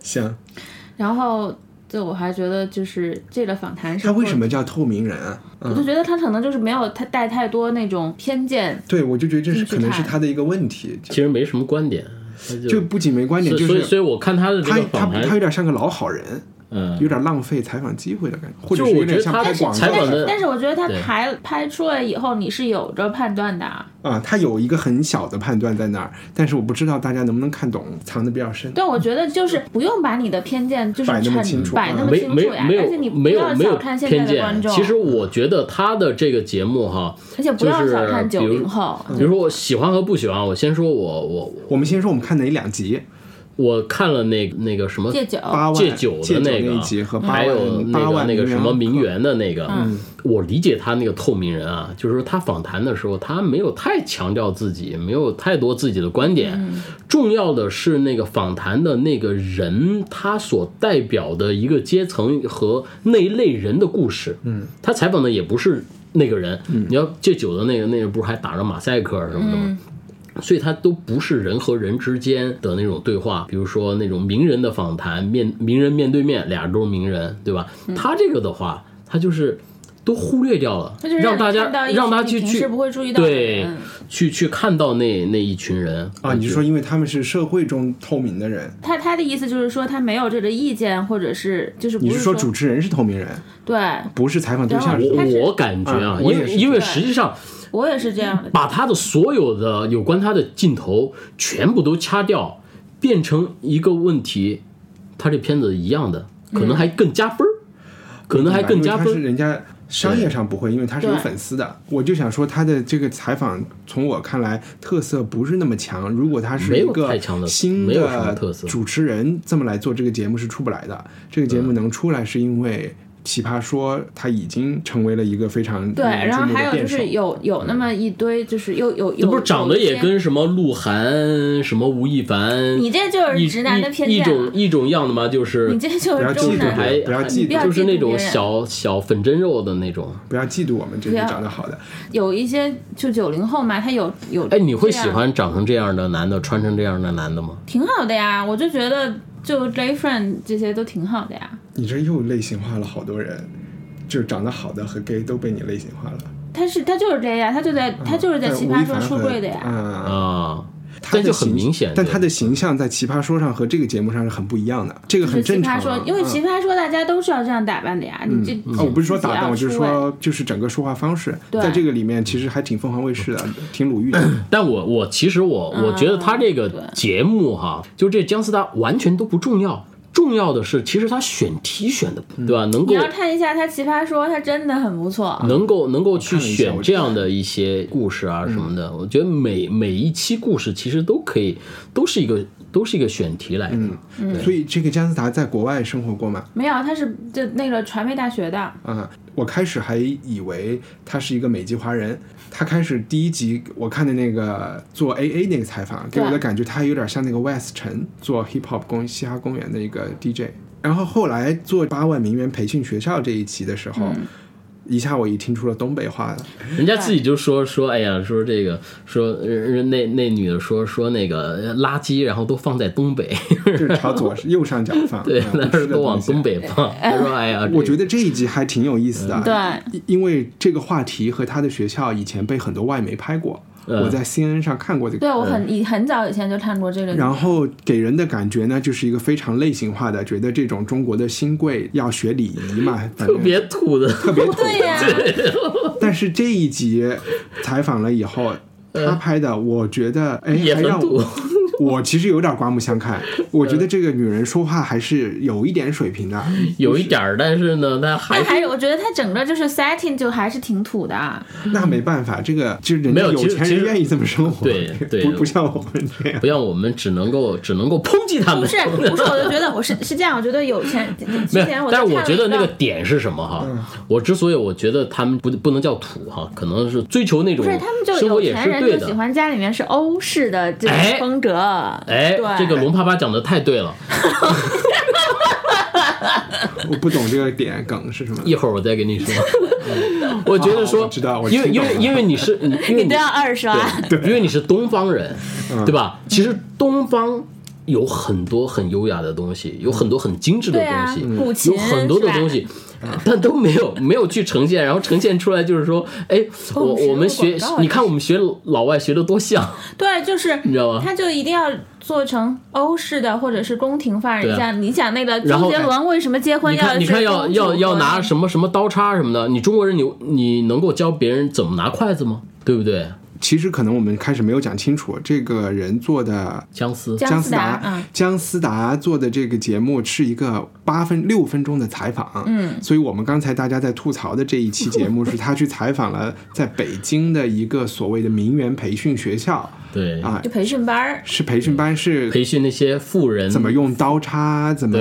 Speaker 1: 行，
Speaker 2: 然后就我还觉得就是这个访谈是
Speaker 1: 他为什么叫透明人啊？
Speaker 2: 我就觉得他可能就是没有他带太多那种偏见。
Speaker 1: 对，我就觉得这是可能是他的一个问题。
Speaker 3: 其实没什么观点，
Speaker 1: 就不仅没观点，就是
Speaker 3: 所以所以我看他的这个
Speaker 1: 访谈，他有点像个老好人。
Speaker 3: 嗯，
Speaker 1: 有点浪费采访机会的感觉，或者是有点像拍广
Speaker 3: 告
Speaker 2: 的。但是我觉得他拍拍出来以后，你是有着判断的
Speaker 1: 啊。他有一个很小的判断在那儿，但是我不知道大家能不能看懂，藏的比较深。
Speaker 2: 对，我觉得就是不用把你的偏见就是
Speaker 1: 摆那么清楚，
Speaker 2: 摆那么清
Speaker 3: 楚呀。而
Speaker 2: 且你不要小看现在的观众。
Speaker 3: 其实我觉得他的这个节目哈，
Speaker 2: 而且不要小看九零后。
Speaker 3: 比如说我喜欢和不喜欢，我先说我我
Speaker 1: 我们先说我们看哪两集。
Speaker 3: 我看了那那个什么
Speaker 2: 戒酒。
Speaker 3: 戒酒的那个，还有那个那个什么名媛的那个，我理解他那个透明人啊，就是说他访谈的时候，他没有太强调自己，没有太多自己的观点，重要的是那个访谈的那个人，他所代表的一个阶层和那一类人的故事。
Speaker 1: 嗯，
Speaker 3: 他采访的也不是那个人，你要戒酒的那个那个不是还打着马赛克什么的吗？所以它都不是人和人之间的那种对话，比如说那种名人的访谈，面名人面对面，俩人都是名人，对吧？他这个的话，他就是都忽略掉了，让大家让他去去对，去去看到那那一群人
Speaker 1: 啊。你说，因为他们是社会中透明的人，
Speaker 2: 他他的意思就是说，他没有这个意见，或者是就是
Speaker 1: 你是说主持人是透明人，
Speaker 2: 对，
Speaker 1: 不是采访对象。
Speaker 3: 我我感觉啊，因为因为实际上。
Speaker 2: 我也是这样的，
Speaker 3: 把他的所有的有关他的镜头全部都掐掉，变成一个问题，他这片子一样的，可能还更加分儿，可能还更加分。
Speaker 1: 是人家商业上不会，因为他是有粉丝的。我就想说，他的这个采访，从我看来特色不是那么强。如果他是一个新的
Speaker 3: 特色
Speaker 1: 主持人，这么来做这个节目是出不来的。这个节目能出来，是因为。奇葩说他已经成为了一个非常
Speaker 2: 对，然后还有就是有有那么一堆，就是又有有
Speaker 3: 不是长得也跟什么鹿晗、什么吴亦凡，
Speaker 2: 你这就是直男的偏见，
Speaker 3: 一种一种样的吗？就是
Speaker 2: 你这就是中男，
Speaker 1: 还不要嫉妒，
Speaker 3: 就是那种小小粉蒸肉的那种，
Speaker 1: 不要嫉妒我们这些长得好的。
Speaker 2: 有一些就九零后嘛，他有有
Speaker 3: 哎，你会喜欢长成这样的男的，穿成这样的男的吗？
Speaker 2: 挺好的呀，我就觉得就 gay friend 这些都挺好的呀。
Speaker 1: 你这又类型化了好多人，就长得好的和 gay 都被你类型化了。
Speaker 2: 他是他就是 gay 呀，他就在他就是在奇葩说出柜的呀。
Speaker 3: 啊。
Speaker 1: 这
Speaker 3: 就很明显，
Speaker 1: 但他的形象在《奇葩说》上和这个节目上是很不一样的，这个很正常。
Speaker 2: 因为《奇葩说》大家都是要这样打扮的呀，你这
Speaker 1: 我不是说打扮，我就是说就是整个说话方式，在这个里面其实还挺凤凰卫视的，挺鲁豫的。
Speaker 3: 但我我其实我我觉得他这个节目哈，就这姜思达完全都不重要。重要的是，其实他选题选的，对吧？能够你
Speaker 2: 要看一下他奇葩说，他真的很不错。
Speaker 3: 能够能够去选这样的一些故事啊什么的，我觉得每每一期故事其实都可以，都是一个都是一个选题来
Speaker 1: 的。所以这个姜思达在国外生活过吗？
Speaker 2: 没有，他是就那个传媒大学的。
Speaker 1: 啊，我开始还以为他是一个美籍华人。他开始第一集我看的那个做 A A 那个采访，给我的感觉他有点像那个 West 陈做 Hip Hop 公嘻哈公园的一个 DJ。然后后来做八万名媛培训学校这一期的时候。一下我一听出了东北话了，
Speaker 3: 人家自己就说说，哎呀，说这个，说那那女的说说那个垃圾，然后都放在东北，
Speaker 1: 就是朝左右上角放，
Speaker 3: 对，那是都往东北放。他说，哎呀，
Speaker 1: 我觉得这一集还挺有意思的，
Speaker 2: 对，
Speaker 1: 因为这个话题和他的学校以前被很多外媒拍过。我在 CNN 上看过这个，
Speaker 2: 对我很以很早以前就看过这个。
Speaker 1: 然后给人的感觉呢，就是一个非常类型化的，觉得这种中国的新贵要学礼仪嘛，
Speaker 3: 特别土的，
Speaker 1: 特别土。
Speaker 2: 对呀。
Speaker 1: 但是这一集采访了以后，他拍的，我觉得哎，还让我。我其实有点刮目相看，我觉得这个女人说话还是有一点水平的，
Speaker 3: 有一点儿，但是呢，她还
Speaker 2: 还我觉得她整个就是 setting 就还是挺土的。
Speaker 1: 那没办法，这个就是人家有钱人愿意这么生活，
Speaker 3: 对对，
Speaker 1: 不不像我们这样，
Speaker 3: 不像我们只能够只能够抨击他们。不
Speaker 2: 是不是，我就觉得我是是这样，我觉得有钱之前我
Speaker 3: 但是我觉得那个点是什么哈？我之所以我觉得他们不不能叫土哈，可能是追求那种
Speaker 2: 不是他们就有钱人就喜欢家里面是欧式的这种风格，
Speaker 3: 哎。这个龙爸爸讲的太对了，
Speaker 1: 我不懂这个点梗是什么，
Speaker 3: 一会儿我再跟你说。我觉得说，
Speaker 1: 知道，
Speaker 3: 因为因为因为你是，因为
Speaker 2: 你都要二刷，
Speaker 1: 对，
Speaker 3: 因为你是东方人，对吧？其实东方有很多很优雅的东西，有很多很精致的东西，有很多的东西。但都没有没有去呈现，然后呈现出来就是说，哎，我我们学，你看我们学老外学的多像，
Speaker 2: 对，就是
Speaker 3: 你知道吗？
Speaker 2: 他就一定要做成欧式的或者是宫廷范儿。你像你想那个周杰伦为什么结婚要
Speaker 3: 你看要要要拿什么什么刀叉什么的？你中国人你你能够教别人怎么拿筷子吗？对不对？
Speaker 1: 其实可能我们开始没有讲清楚，这个人做的
Speaker 3: 姜思。
Speaker 2: 姜
Speaker 1: 思达，姜思达做的这个节目是一个八分六分钟的采访，
Speaker 2: 嗯，
Speaker 1: 所以我们刚才大家在吐槽的这一期节目是 他去采访了在北京的一个所谓的名媛培训学校，
Speaker 3: 对。
Speaker 1: 啊，
Speaker 2: 就培训班
Speaker 1: 是培训班是
Speaker 3: 培训那些富人。
Speaker 1: 怎么用刀叉，怎么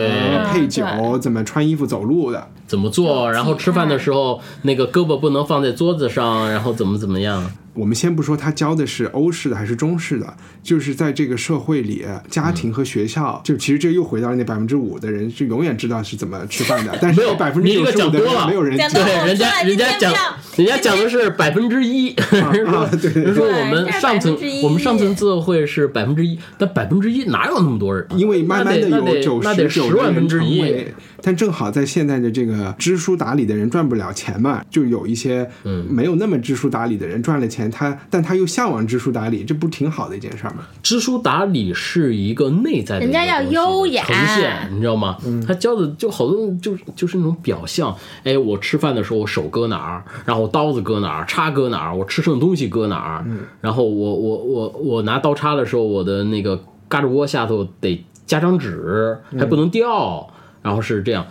Speaker 1: 配酒，怎么穿衣服走路的，
Speaker 3: 怎么做，然后吃饭的时候那个胳膊不能放在桌子上，然后怎么怎么样。
Speaker 1: 我们先不说他教的是欧式的还是中式的，就是在这个社会里，家庭和学校，就其实这又回到了那百分之五的人，是永远知道是怎么吃饭的。但是
Speaker 3: 有
Speaker 1: 百分之九十五的人没有人
Speaker 3: 对人家人家讲人家讲的是百分之一，
Speaker 1: 对，
Speaker 3: 说我们上层我们上层社会是百分之一，但百分之一哪有那么多人？
Speaker 1: 因为慢慢的有九十
Speaker 3: 十万分之一。
Speaker 1: 但正好在现在的这个知书达理的人赚不了钱嘛，就有一些嗯没有那么知书达理的人赚了钱，他但他又向往知书达理，这不挺好的一件事吗？
Speaker 3: 知书达理是一个内在的，
Speaker 2: 人家要优雅
Speaker 3: 呈现，你知道吗？他教的就好多就就是那种表象。哎，我吃饭的时候我手搁哪儿，然后刀子搁哪儿，叉搁哪儿，我吃剩东西搁哪儿，然后我我我我拿刀叉的时候，我的那个嘎吱窝下头得加张纸，还不能掉。然后是这样，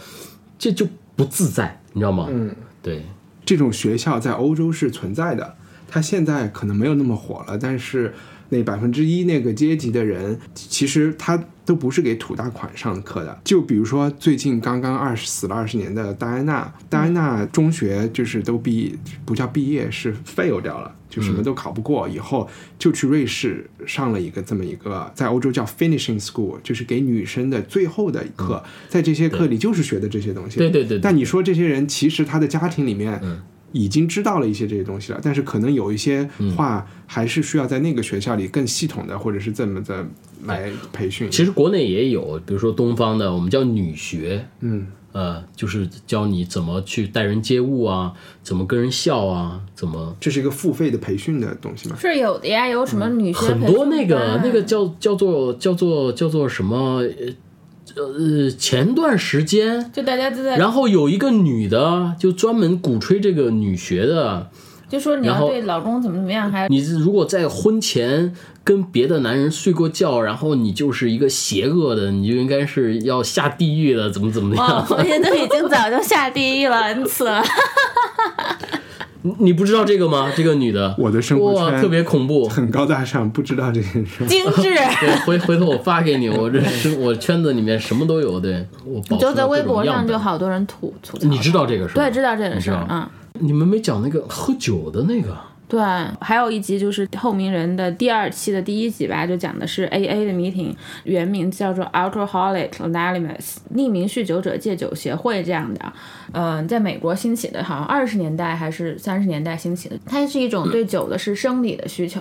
Speaker 3: 这就不自在，你知道吗？
Speaker 1: 嗯，
Speaker 3: 对，
Speaker 1: 这种学校在欧洲是存在的，它现在可能没有那么火了，但是。那百分之一那个阶级的人，其实他都不是给土大款上课的。就比如说最近刚刚二十死了二十年的戴安娜，戴安娜中学就是都毕不叫毕业，是 fail 掉了，就什么都考不过，以后就去瑞士上了一个这么一个，在欧洲叫 finishing school，就是给女生的最后的课，在这些课里就是学的这些东西。
Speaker 3: 对对对。
Speaker 1: 但你说这些人其实他的家庭里面。已经知道了一些这些东西了，但是可能有一些话还是需要在那个学校里更系统的，或者是这么的来培训。
Speaker 3: 其实国内也有，比如说东方的，我们叫女学，
Speaker 1: 嗯，
Speaker 3: 呃，就是教你怎么去待人接物啊，怎么跟人笑啊，怎么。
Speaker 1: 这是一个付费的培训的东西吗？
Speaker 2: 是有的呀，有什么女学
Speaker 3: 很多那个那个叫叫做叫做叫做什么？呃，前段时间
Speaker 2: 就大家都在，
Speaker 3: 然后有一个女的就专门鼓吹这个女学的，
Speaker 2: 就说你要对老公怎么怎么样，还
Speaker 3: 你如果在婚前跟别的男人睡过觉，然后你就是一个邪恶的，你就应该是要下地狱的，怎么怎么样？
Speaker 2: 我现在都已经早就下地狱了，N 次了。
Speaker 3: 你不知道这个吗？这个女的，
Speaker 1: 我的生活圈
Speaker 3: 特别恐怖，
Speaker 1: 很高大上，不知道这件事。
Speaker 2: 精致。
Speaker 3: 对，回回头我发给你，我这是 我圈子里面什么都有。对，我
Speaker 2: 就在微博上就好多人吐吐槽。
Speaker 3: 你知道这个是？
Speaker 2: 对，知道这个事儿。嗯。
Speaker 3: 你们没讲那个喝酒的那个。
Speaker 2: 对，还有一集就是《透明人》的第二期的第一集吧，就讲的是 A A 的 meeting，原名叫做 Alcoholic Anonymous，匿名酗酒者戒酒协会这样的。嗯，在美国兴起的，好像二十年代还是三十年代兴起的。它是一种对酒的是生理的需求，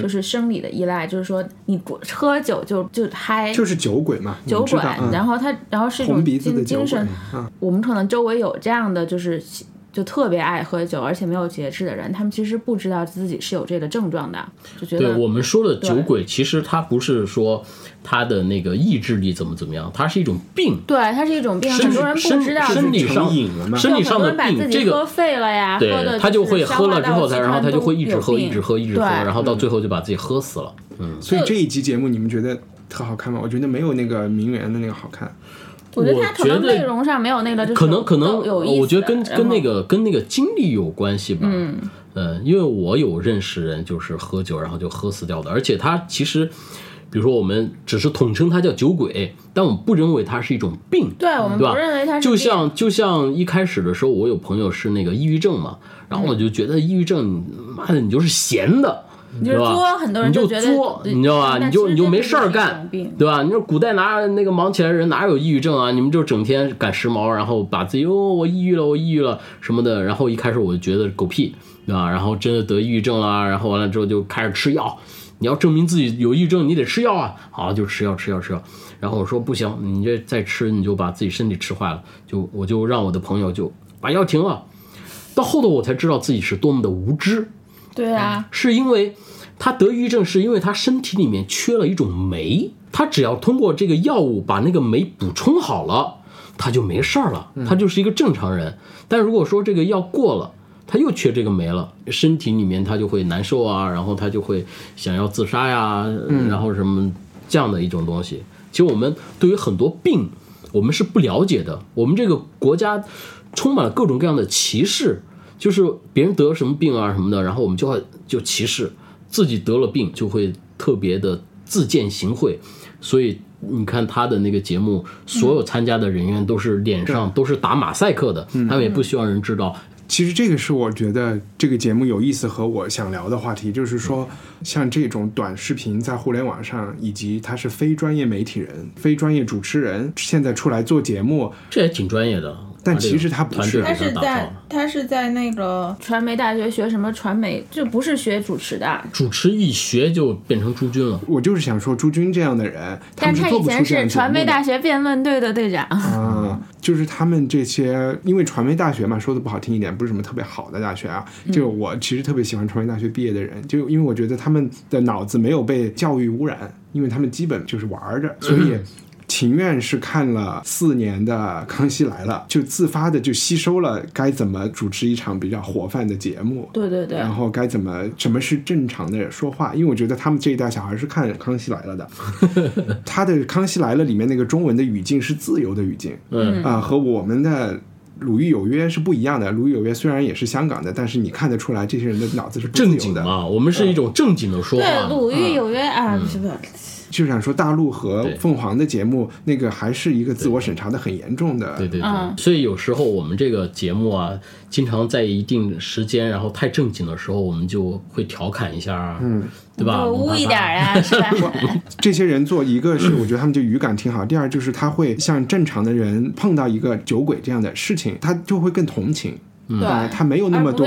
Speaker 2: 就是生理的依赖，就是说你喝酒就就嗨，
Speaker 1: 就是酒鬼嘛，
Speaker 2: 酒鬼。然后它，然后是一种精精神。我们可能周围有这样的就是。就特别爱喝酒，而且没有节制的人，他们其实不知道自己是有这个症状的，就觉
Speaker 3: 得。对我们说的酒鬼，其实他不是说他的那个意志力怎么怎么样，他是一种病。
Speaker 2: 对，它是一种病，很多人不知道。
Speaker 3: 身体上，身体上的病，这个
Speaker 2: 喝废了呀，
Speaker 3: 对，他就会喝了之后，他然后他就会一直喝，一直喝，一直喝，然后到最后就把自己喝死了。嗯，
Speaker 1: 所以这一集节目你们觉得特好看吗？我觉得没有那个名媛的那个好看。
Speaker 2: 我觉得它可能内容上没有那个，
Speaker 3: 可能可能，我觉得跟跟那个跟那个经历有关系吧。
Speaker 2: 嗯，
Speaker 3: 呃，因为我有认识人，就是喝酒然后就喝死掉的，而且他其实，比如说我们只是统称他叫酒鬼，但我们不认为他是一种病。
Speaker 2: 对，我们不认为他
Speaker 3: 是。就像就像一开始的时候，我有朋友是那个抑郁症嘛，然后我就觉得抑郁症，妈的，你就是闲的。
Speaker 2: 你就作，很多人
Speaker 3: 就
Speaker 2: 作，
Speaker 3: 你知道吧？你就你就没事儿干，对吧？你说古代哪那个忙起来人哪有抑郁症啊？你们就整天赶时髦，然后把自己哦，我抑郁了，我抑郁了什么的。然后一开始我就觉得狗屁，对吧？然后真的得抑郁症了，然后完了之后就开始吃药。你要证明自己有抑郁症，你得吃药啊！好，就吃药，吃药，吃药。然后我说不行，你这再吃你就把自己身体吃坏了。就我就让我的朋友就把药停了。到后头我才知道自己是多么的无知。
Speaker 2: 对啊，
Speaker 3: 是因为他得抑郁症，是因为他身体里面缺了一种酶，他只要通过这个药物把那个酶补充好了，他就没事儿了，他就是一个正常人。但如果说这个药过了，他又缺这个酶了，身体里面他就会难受啊，然后他就会想要自杀呀，然后什么这样的一种东西。其实我们对于很多病，我们是不了解的，我们这个国家充满了各种各样的歧视。就是别人得了什么病啊什么的，然后我们就会就歧视自己得了病，就会特别的自荐行贿。所以你看他的那个节目，所有参加的人员都是脸上都是打马赛克的，他们也不希望人知道。
Speaker 1: 其实这个是我觉得这个节目有意思和我想聊的话题，就是说像这种短视频在互联网上，以及他是非专业媒体人、非专业主持人，现在出来做节目，
Speaker 3: 这也挺专业的。
Speaker 1: 但其实他不是，
Speaker 2: 他是在他是在那个传媒大学学什么传媒，就不是学主持的。
Speaker 3: 主持一学就变成朱军了。
Speaker 1: 我就是想说朱军这样的人，
Speaker 2: 但他以前是传媒大学辩论队的队长
Speaker 1: 啊。就是他们这些，因为传媒大学嘛，说的不好听一点，不是什么特别好的大学啊。就我其实特别喜欢传媒大学毕业的人，就因为我觉得他们的脑子没有被教育污染，因为他们基本就是玩着，所以。情愿是看了四年的《康熙来了》，就自发的就吸收了该怎么主持一场比较活泛的节目。
Speaker 2: 对对对。
Speaker 1: 然后该怎么什么是正常的说话？因为我觉得他们这一代小孩是看《康熙来了》的，他的《康熙来了》里面那个中文的语境是自由的语境，
Speaker 3: 嗯
Speaker 1: 啊，和我们的鲁豫有约是不一样的。鲁豫有约虽然也是香港的，但是你看得出来这些人的脑子是
Speaker 3: 正经的啊。我们是一种正经的说话。
Speaker 2: 对，鲁豫有约啊，是不是？
Speaker 1: 就想说大陆和凤凰的节目，那个还是一个自我审查的很严重的。
Speaker 3: 对对对，所以有时候我们这个节目啊，经常在一定时间，然后太正经的时候，我们就会调侃一下，嗯，对吧？
Speaker 2: 污一点啊，是吧？
Speaker 1: 这些人做一个是，我觉得他们就语感挺好。第二就是他会像正常的人碰到一个酒鬼这样的事情，他就会更同情。
Speaker 2: 对，
Speaker 1: 他没有那么多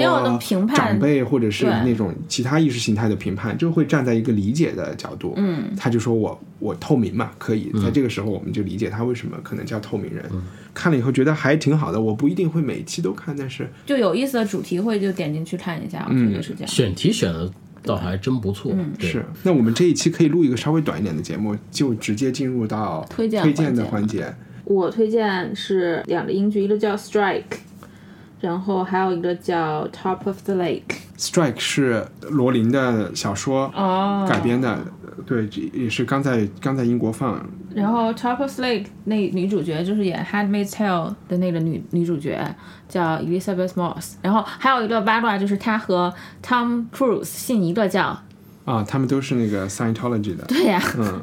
Speaker 1: 长辈或者是
Speaker 2: 那
Speaker 1: 种其他意识形态的评判，就会站在一个理解的角度。
Speaker 2: 嗯，
Speaker 1: 他就说我我透明嘛，可以在这个时候我们就理解他为什么可能叫透明人。看了以后觉得还挺好的，我不一定会每期都看，但是
Speaker 2: 就有意思的主题会就点进去看一下，我觉得是这样。
Speaker 3: 选题选的倒还真不错。
Speaker 1: 是，那我们这一期可以录一个稍微短一点的节目，就直接进入到推荐推荐的环节。
Speaker 2: 我推荐是两个英剧，一个叫《Strike》。然后还有一个叫《Top of the Lake》
Speaker 1: ，Strike 是罗琳的小说改编的，对，也是刚在刚在英国放。
Speaker 2: 然后《Top of the Lake》那女主角就是演《Handmaid's Tale》的那个女女主角叫 Elizabeth Moss。然后还有一个八卦就是她和 Tom Cruise 信一个教
Speaker 1: 啊，他们都是那个 Scientology 的。
Speaker 2: 对呀，
Speaker 1: 嗯，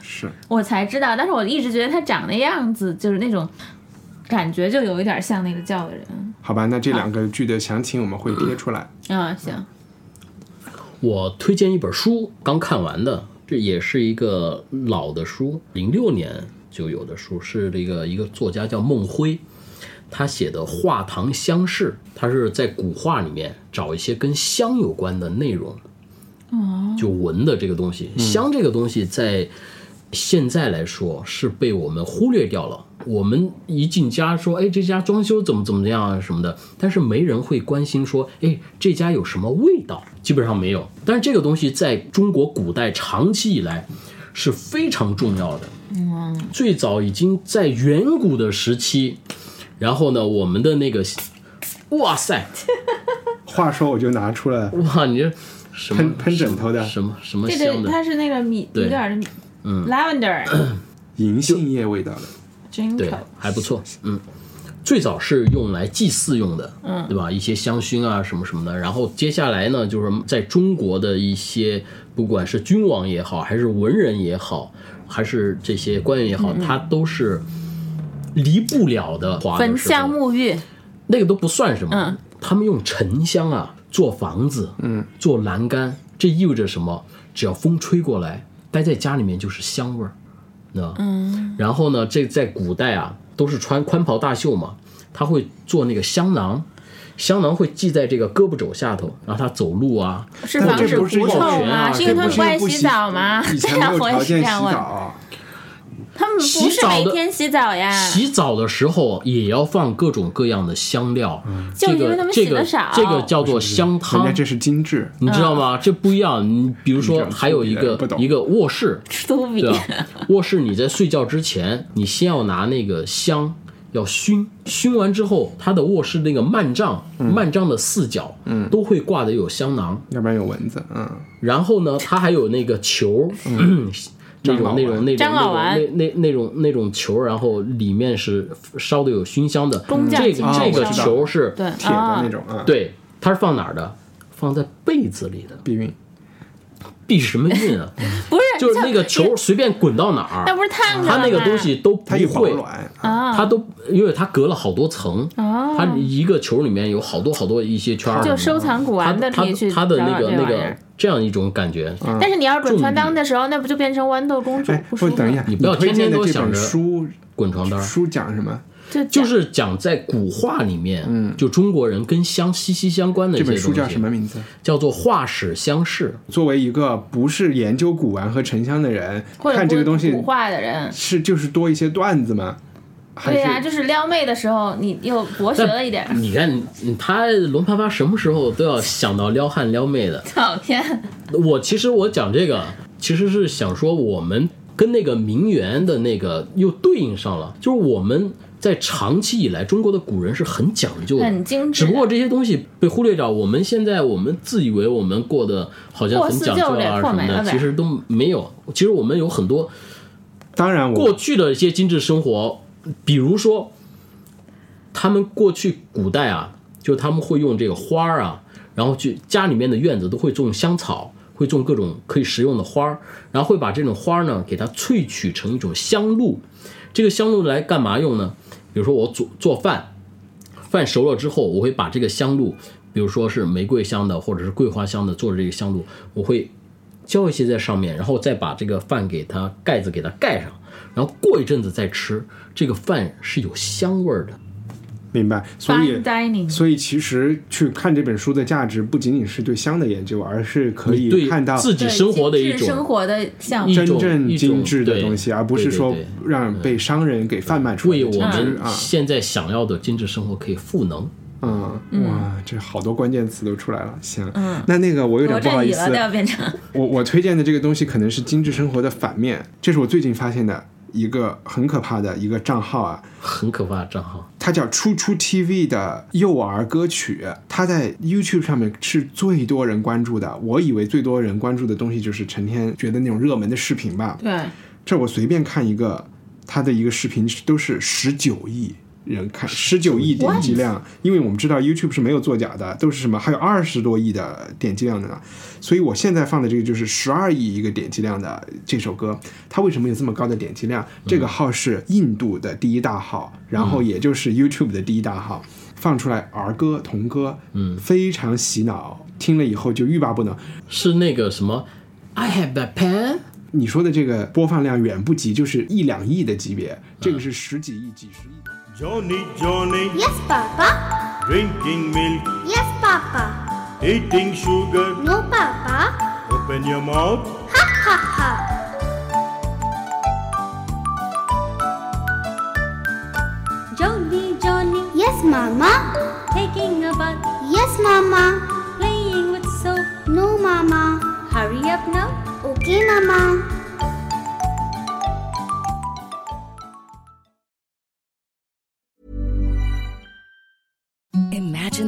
Speaker 1: 是
Speaker 2: 我才知道，但是我一直觉得他长的样子就是那种。感觉就有一点像那个叫的人。
Speaker 1: 好吧，那这两个剧的详情我们会贴出来。
Speaker 2: 啊，行。
Speaker 3: 我推荐一本书，刚看完的，这也是一个老的书，零六年就有的书，是这个一个作家叫孟辉，他写的《画堂香事》，他是在古画里面找一些跟香有关的内容。
Speaker 2: 哦。
Speaker 3: 就闻的这个东西，香这个东西在。现在来说是被我们忽略掉了。我们一进家说，哎，这家装修怎么怎么样啊什么的，但是没人会关心说，哎，这家有什么味道？基本上没有。但是这个东西在中国古代长期以来是非常重要的。
Speaker 2: 嗯，
Speaker 3: 最早已经在远古的时期，然后呢，我们的那个，哇塞，
Speaker 1: 话说我就拿出来，
Speaker 3: 哇，你这什么
Speaker 1: 喷喷枕头的
Speaker 3: 什么什么香
Speaker 2: 的？它是那个米有点米。
Speaker 3: 嗯
Speaker 2: ，lavender，
Speaker 1: 银杏叶味道的，
Speaker 3: 对，还不错。嗯，最早是用来祭祀用的，
Speaker 2: 嗯，
Speaker 3: 对吧？一些香薰啊，什么什么的。然后接下来呢，就是在中国的一些，不管是君王也好，还是文人也好，还是这些官员也好，他都是离不了的。
Speaker 2: 焚香沐浴，
Speaker 3: 那个都不算什么。
Speaker 2: 嗯，
Speaker 3: 他们用沉香啊做房子，
Speaker 1: 嗯，
Speaker 3: 做栏杆，这意味着什么？只要风吹过来。待在家里面就是香味儿，那
Speaker 2: 嗯，
Speaker 3: 然后呢，这在古代啊，都是穿宽袍大袖嘛，他会做那个香囊，香囊会系在这个胳膊肘下头，然后他走路啊，
Speaker 2: 是防止狐臭
Speaker 1: 吗？
Speaker 2: 是因为他们不爱洗澡吗？
Speaker 1: 以前没有条件洗澡。
Speaker 2: 他们不是每天洗澡呀，
Speaker 3: 洗澡的时候也要放各种各样的香料，
Speaker 2: 就因为他们洗的少。
Speaker 3: 这个叫做香汤，
Speaker 1: 这是精致，
Speaker 3: 你知道吗？这不一样。你比如说，还有一个一个卧室，对吧？卧室你在睡觉之前，你先要拿那个香要熏，熏完之后，他的卧室那个幔帐，幔帐的四角，
Speaker 1: 嗯，
Speaker 3: 都会挂的有香囊，
Speaker 1: 要不然有蚊子，嗯。
Speaker 3: 然后呢，它还有那个球。那种那种那种那那那种那种球，然后里面是烧的有熏香的。这个这个球是
Speaker 2: 铁
Speaker 1: 的那种啊。
Speaker 3: 对，它是放哪儿的？放在被子里的。
Speaker 1: 避孕？
Speaker 3: 避什么孕啊？
Speaker 2: 不是，
Speaker 3: 就是那个球随便滚到哪儿，
Speaker 2: 那不是烫
Speaker 3: 它那个东西都不会
Speaker 2: 啊，
Speaker 3: 它都因为它隔了好多层它一个球里面有好多好多一些圈
Speaker 2: 就收藏古玩的可以去
Speaker 3: 它的那个那个。这样一种感觉，
Speaker 2: 但是你要滚床单的时候，那不就变成豌豆公主？
Speaker 1: 不，等一下，
Speaker 3: 你不要天天都想着
Speaker 1: 书
Speaker 3: 滚床单。
Speaker 1: 书讲什么？
Speaker 3: 就是讲在古画里面，嗯，就中国人跟香息息相关的
Speaker 1: 这本书叫什么名字？
Speaker 3: 叫做《画史相事》。
Speaker 1: 作为一个不是研究古玩和沉香的人，看这个东西，
Speaker 2: 古画的人
Speaker 1: 是就是多一些段子吗？
Speaker 2: 对呀，就是撩妹的时候，你又博学了一点。
Speaker 3: 你看，他龙啪啪什么时候都要想到撩汉撩妹的。
Speaker 2: 讨厌。
Speaker 3: 我其实我讲这个，其实是想说，我们跟那个名媛的那个又对应上了，就是我们在长期以来，中国的古人是很讲究的，
Speaker 2: 很精
Speaker 3: 致。只不过这些东西被忽略掉。我们现在我们自以为我们过得好像很讲究啊什么的，其实都没有。其实我们有很多，
Speaker 1: 当然
Speaker 3: 过去的一些精致生活。比如说，他们过去古代啊，就他们会用这个花儿啊，然后去家里面的院子都会种香草，会种各种可以食用的花儿，然后会把这种花儿呢给它萃取成一种香露。这个香露来干嘛用呢？比如说我做做饭，饭熟了之后，我会把这个香露，比如说是玫瑰香的或者是桂花香的做的这个香露，我会浇一些在上面，然后再把这个饭给它盖子给它盖上，然后过一阵子再吃，这个饭是有香味儿的。
Speaker 1: 明白，所以所以其实去看这本书的价值不仅仅是对香的研究，而是可以看到
Speaker 3: 自己生活的一种
Speaker 2: 生活的像
Speaker 1: 真正精致的东西，而不是说让被商人给贩卖出来。
Speaker 3: 为我们现在想要的精致生活可以赋能。
Speaker 1: 嗯，哇，这好多关键词都出来了。行，那那个我有点不好意思，我我推荐的这个东西可能是精致生活的反面，这是我最近发现的。一个很可怕的一个账号啊，
Speaker 3: 很可怕的账号，
Speaker 1: 它叫初初 TV 的幼儿歌曲，它在 YouTube 上面是最多人关注的。我以为最多人关注的东西就是成天觉得那种热门的视频吧。
Speaker 2: 对，
Speaker 1: 这我随便看一个，它的一个视频都是十九亿。人看十九亿点击量，因为我们知道 YouTube 是没有作假的，都是什么还有二十多亿的点击量的呢，所以我现在放的这个就是十二亿一个点击量的这首歌，它为什么有这么高的点击量？这个号是印度的第一大号，然后也就是 YouTube 的第一大号，放出来儿歌童歌，嗯，非常洗脑，听了以后就欲罢不能。
Speaker 3: 是那个什么 I have a pen？
Speaker 1: 你说的这个播放量远不及，就是一两亿的级别，这个是十几亿、几十亿。
Speaker 6: Johnny, Johnny.
Speaker 7: Yes, Papa.
Speaker 6: Drinking milk.
Speaker 7: Yes, Papa.
Speaker 6: Eating sugar.
Speaker 7: No, Papa.
Speaker 6: Open your mouth.
Speaker 7: Ha ha ha.
Speaker 8: Johnny, Johnny.
Speaker 7: Yes, Mama.
Speaker 8: Taking a bath.
Speaker 7: Yes, Mama.
Speaker 8: Playing with soap.
Speaker 7: No, Mama.
Speaker 8: Hurry up now.
Speaker 7: Okay, Mama.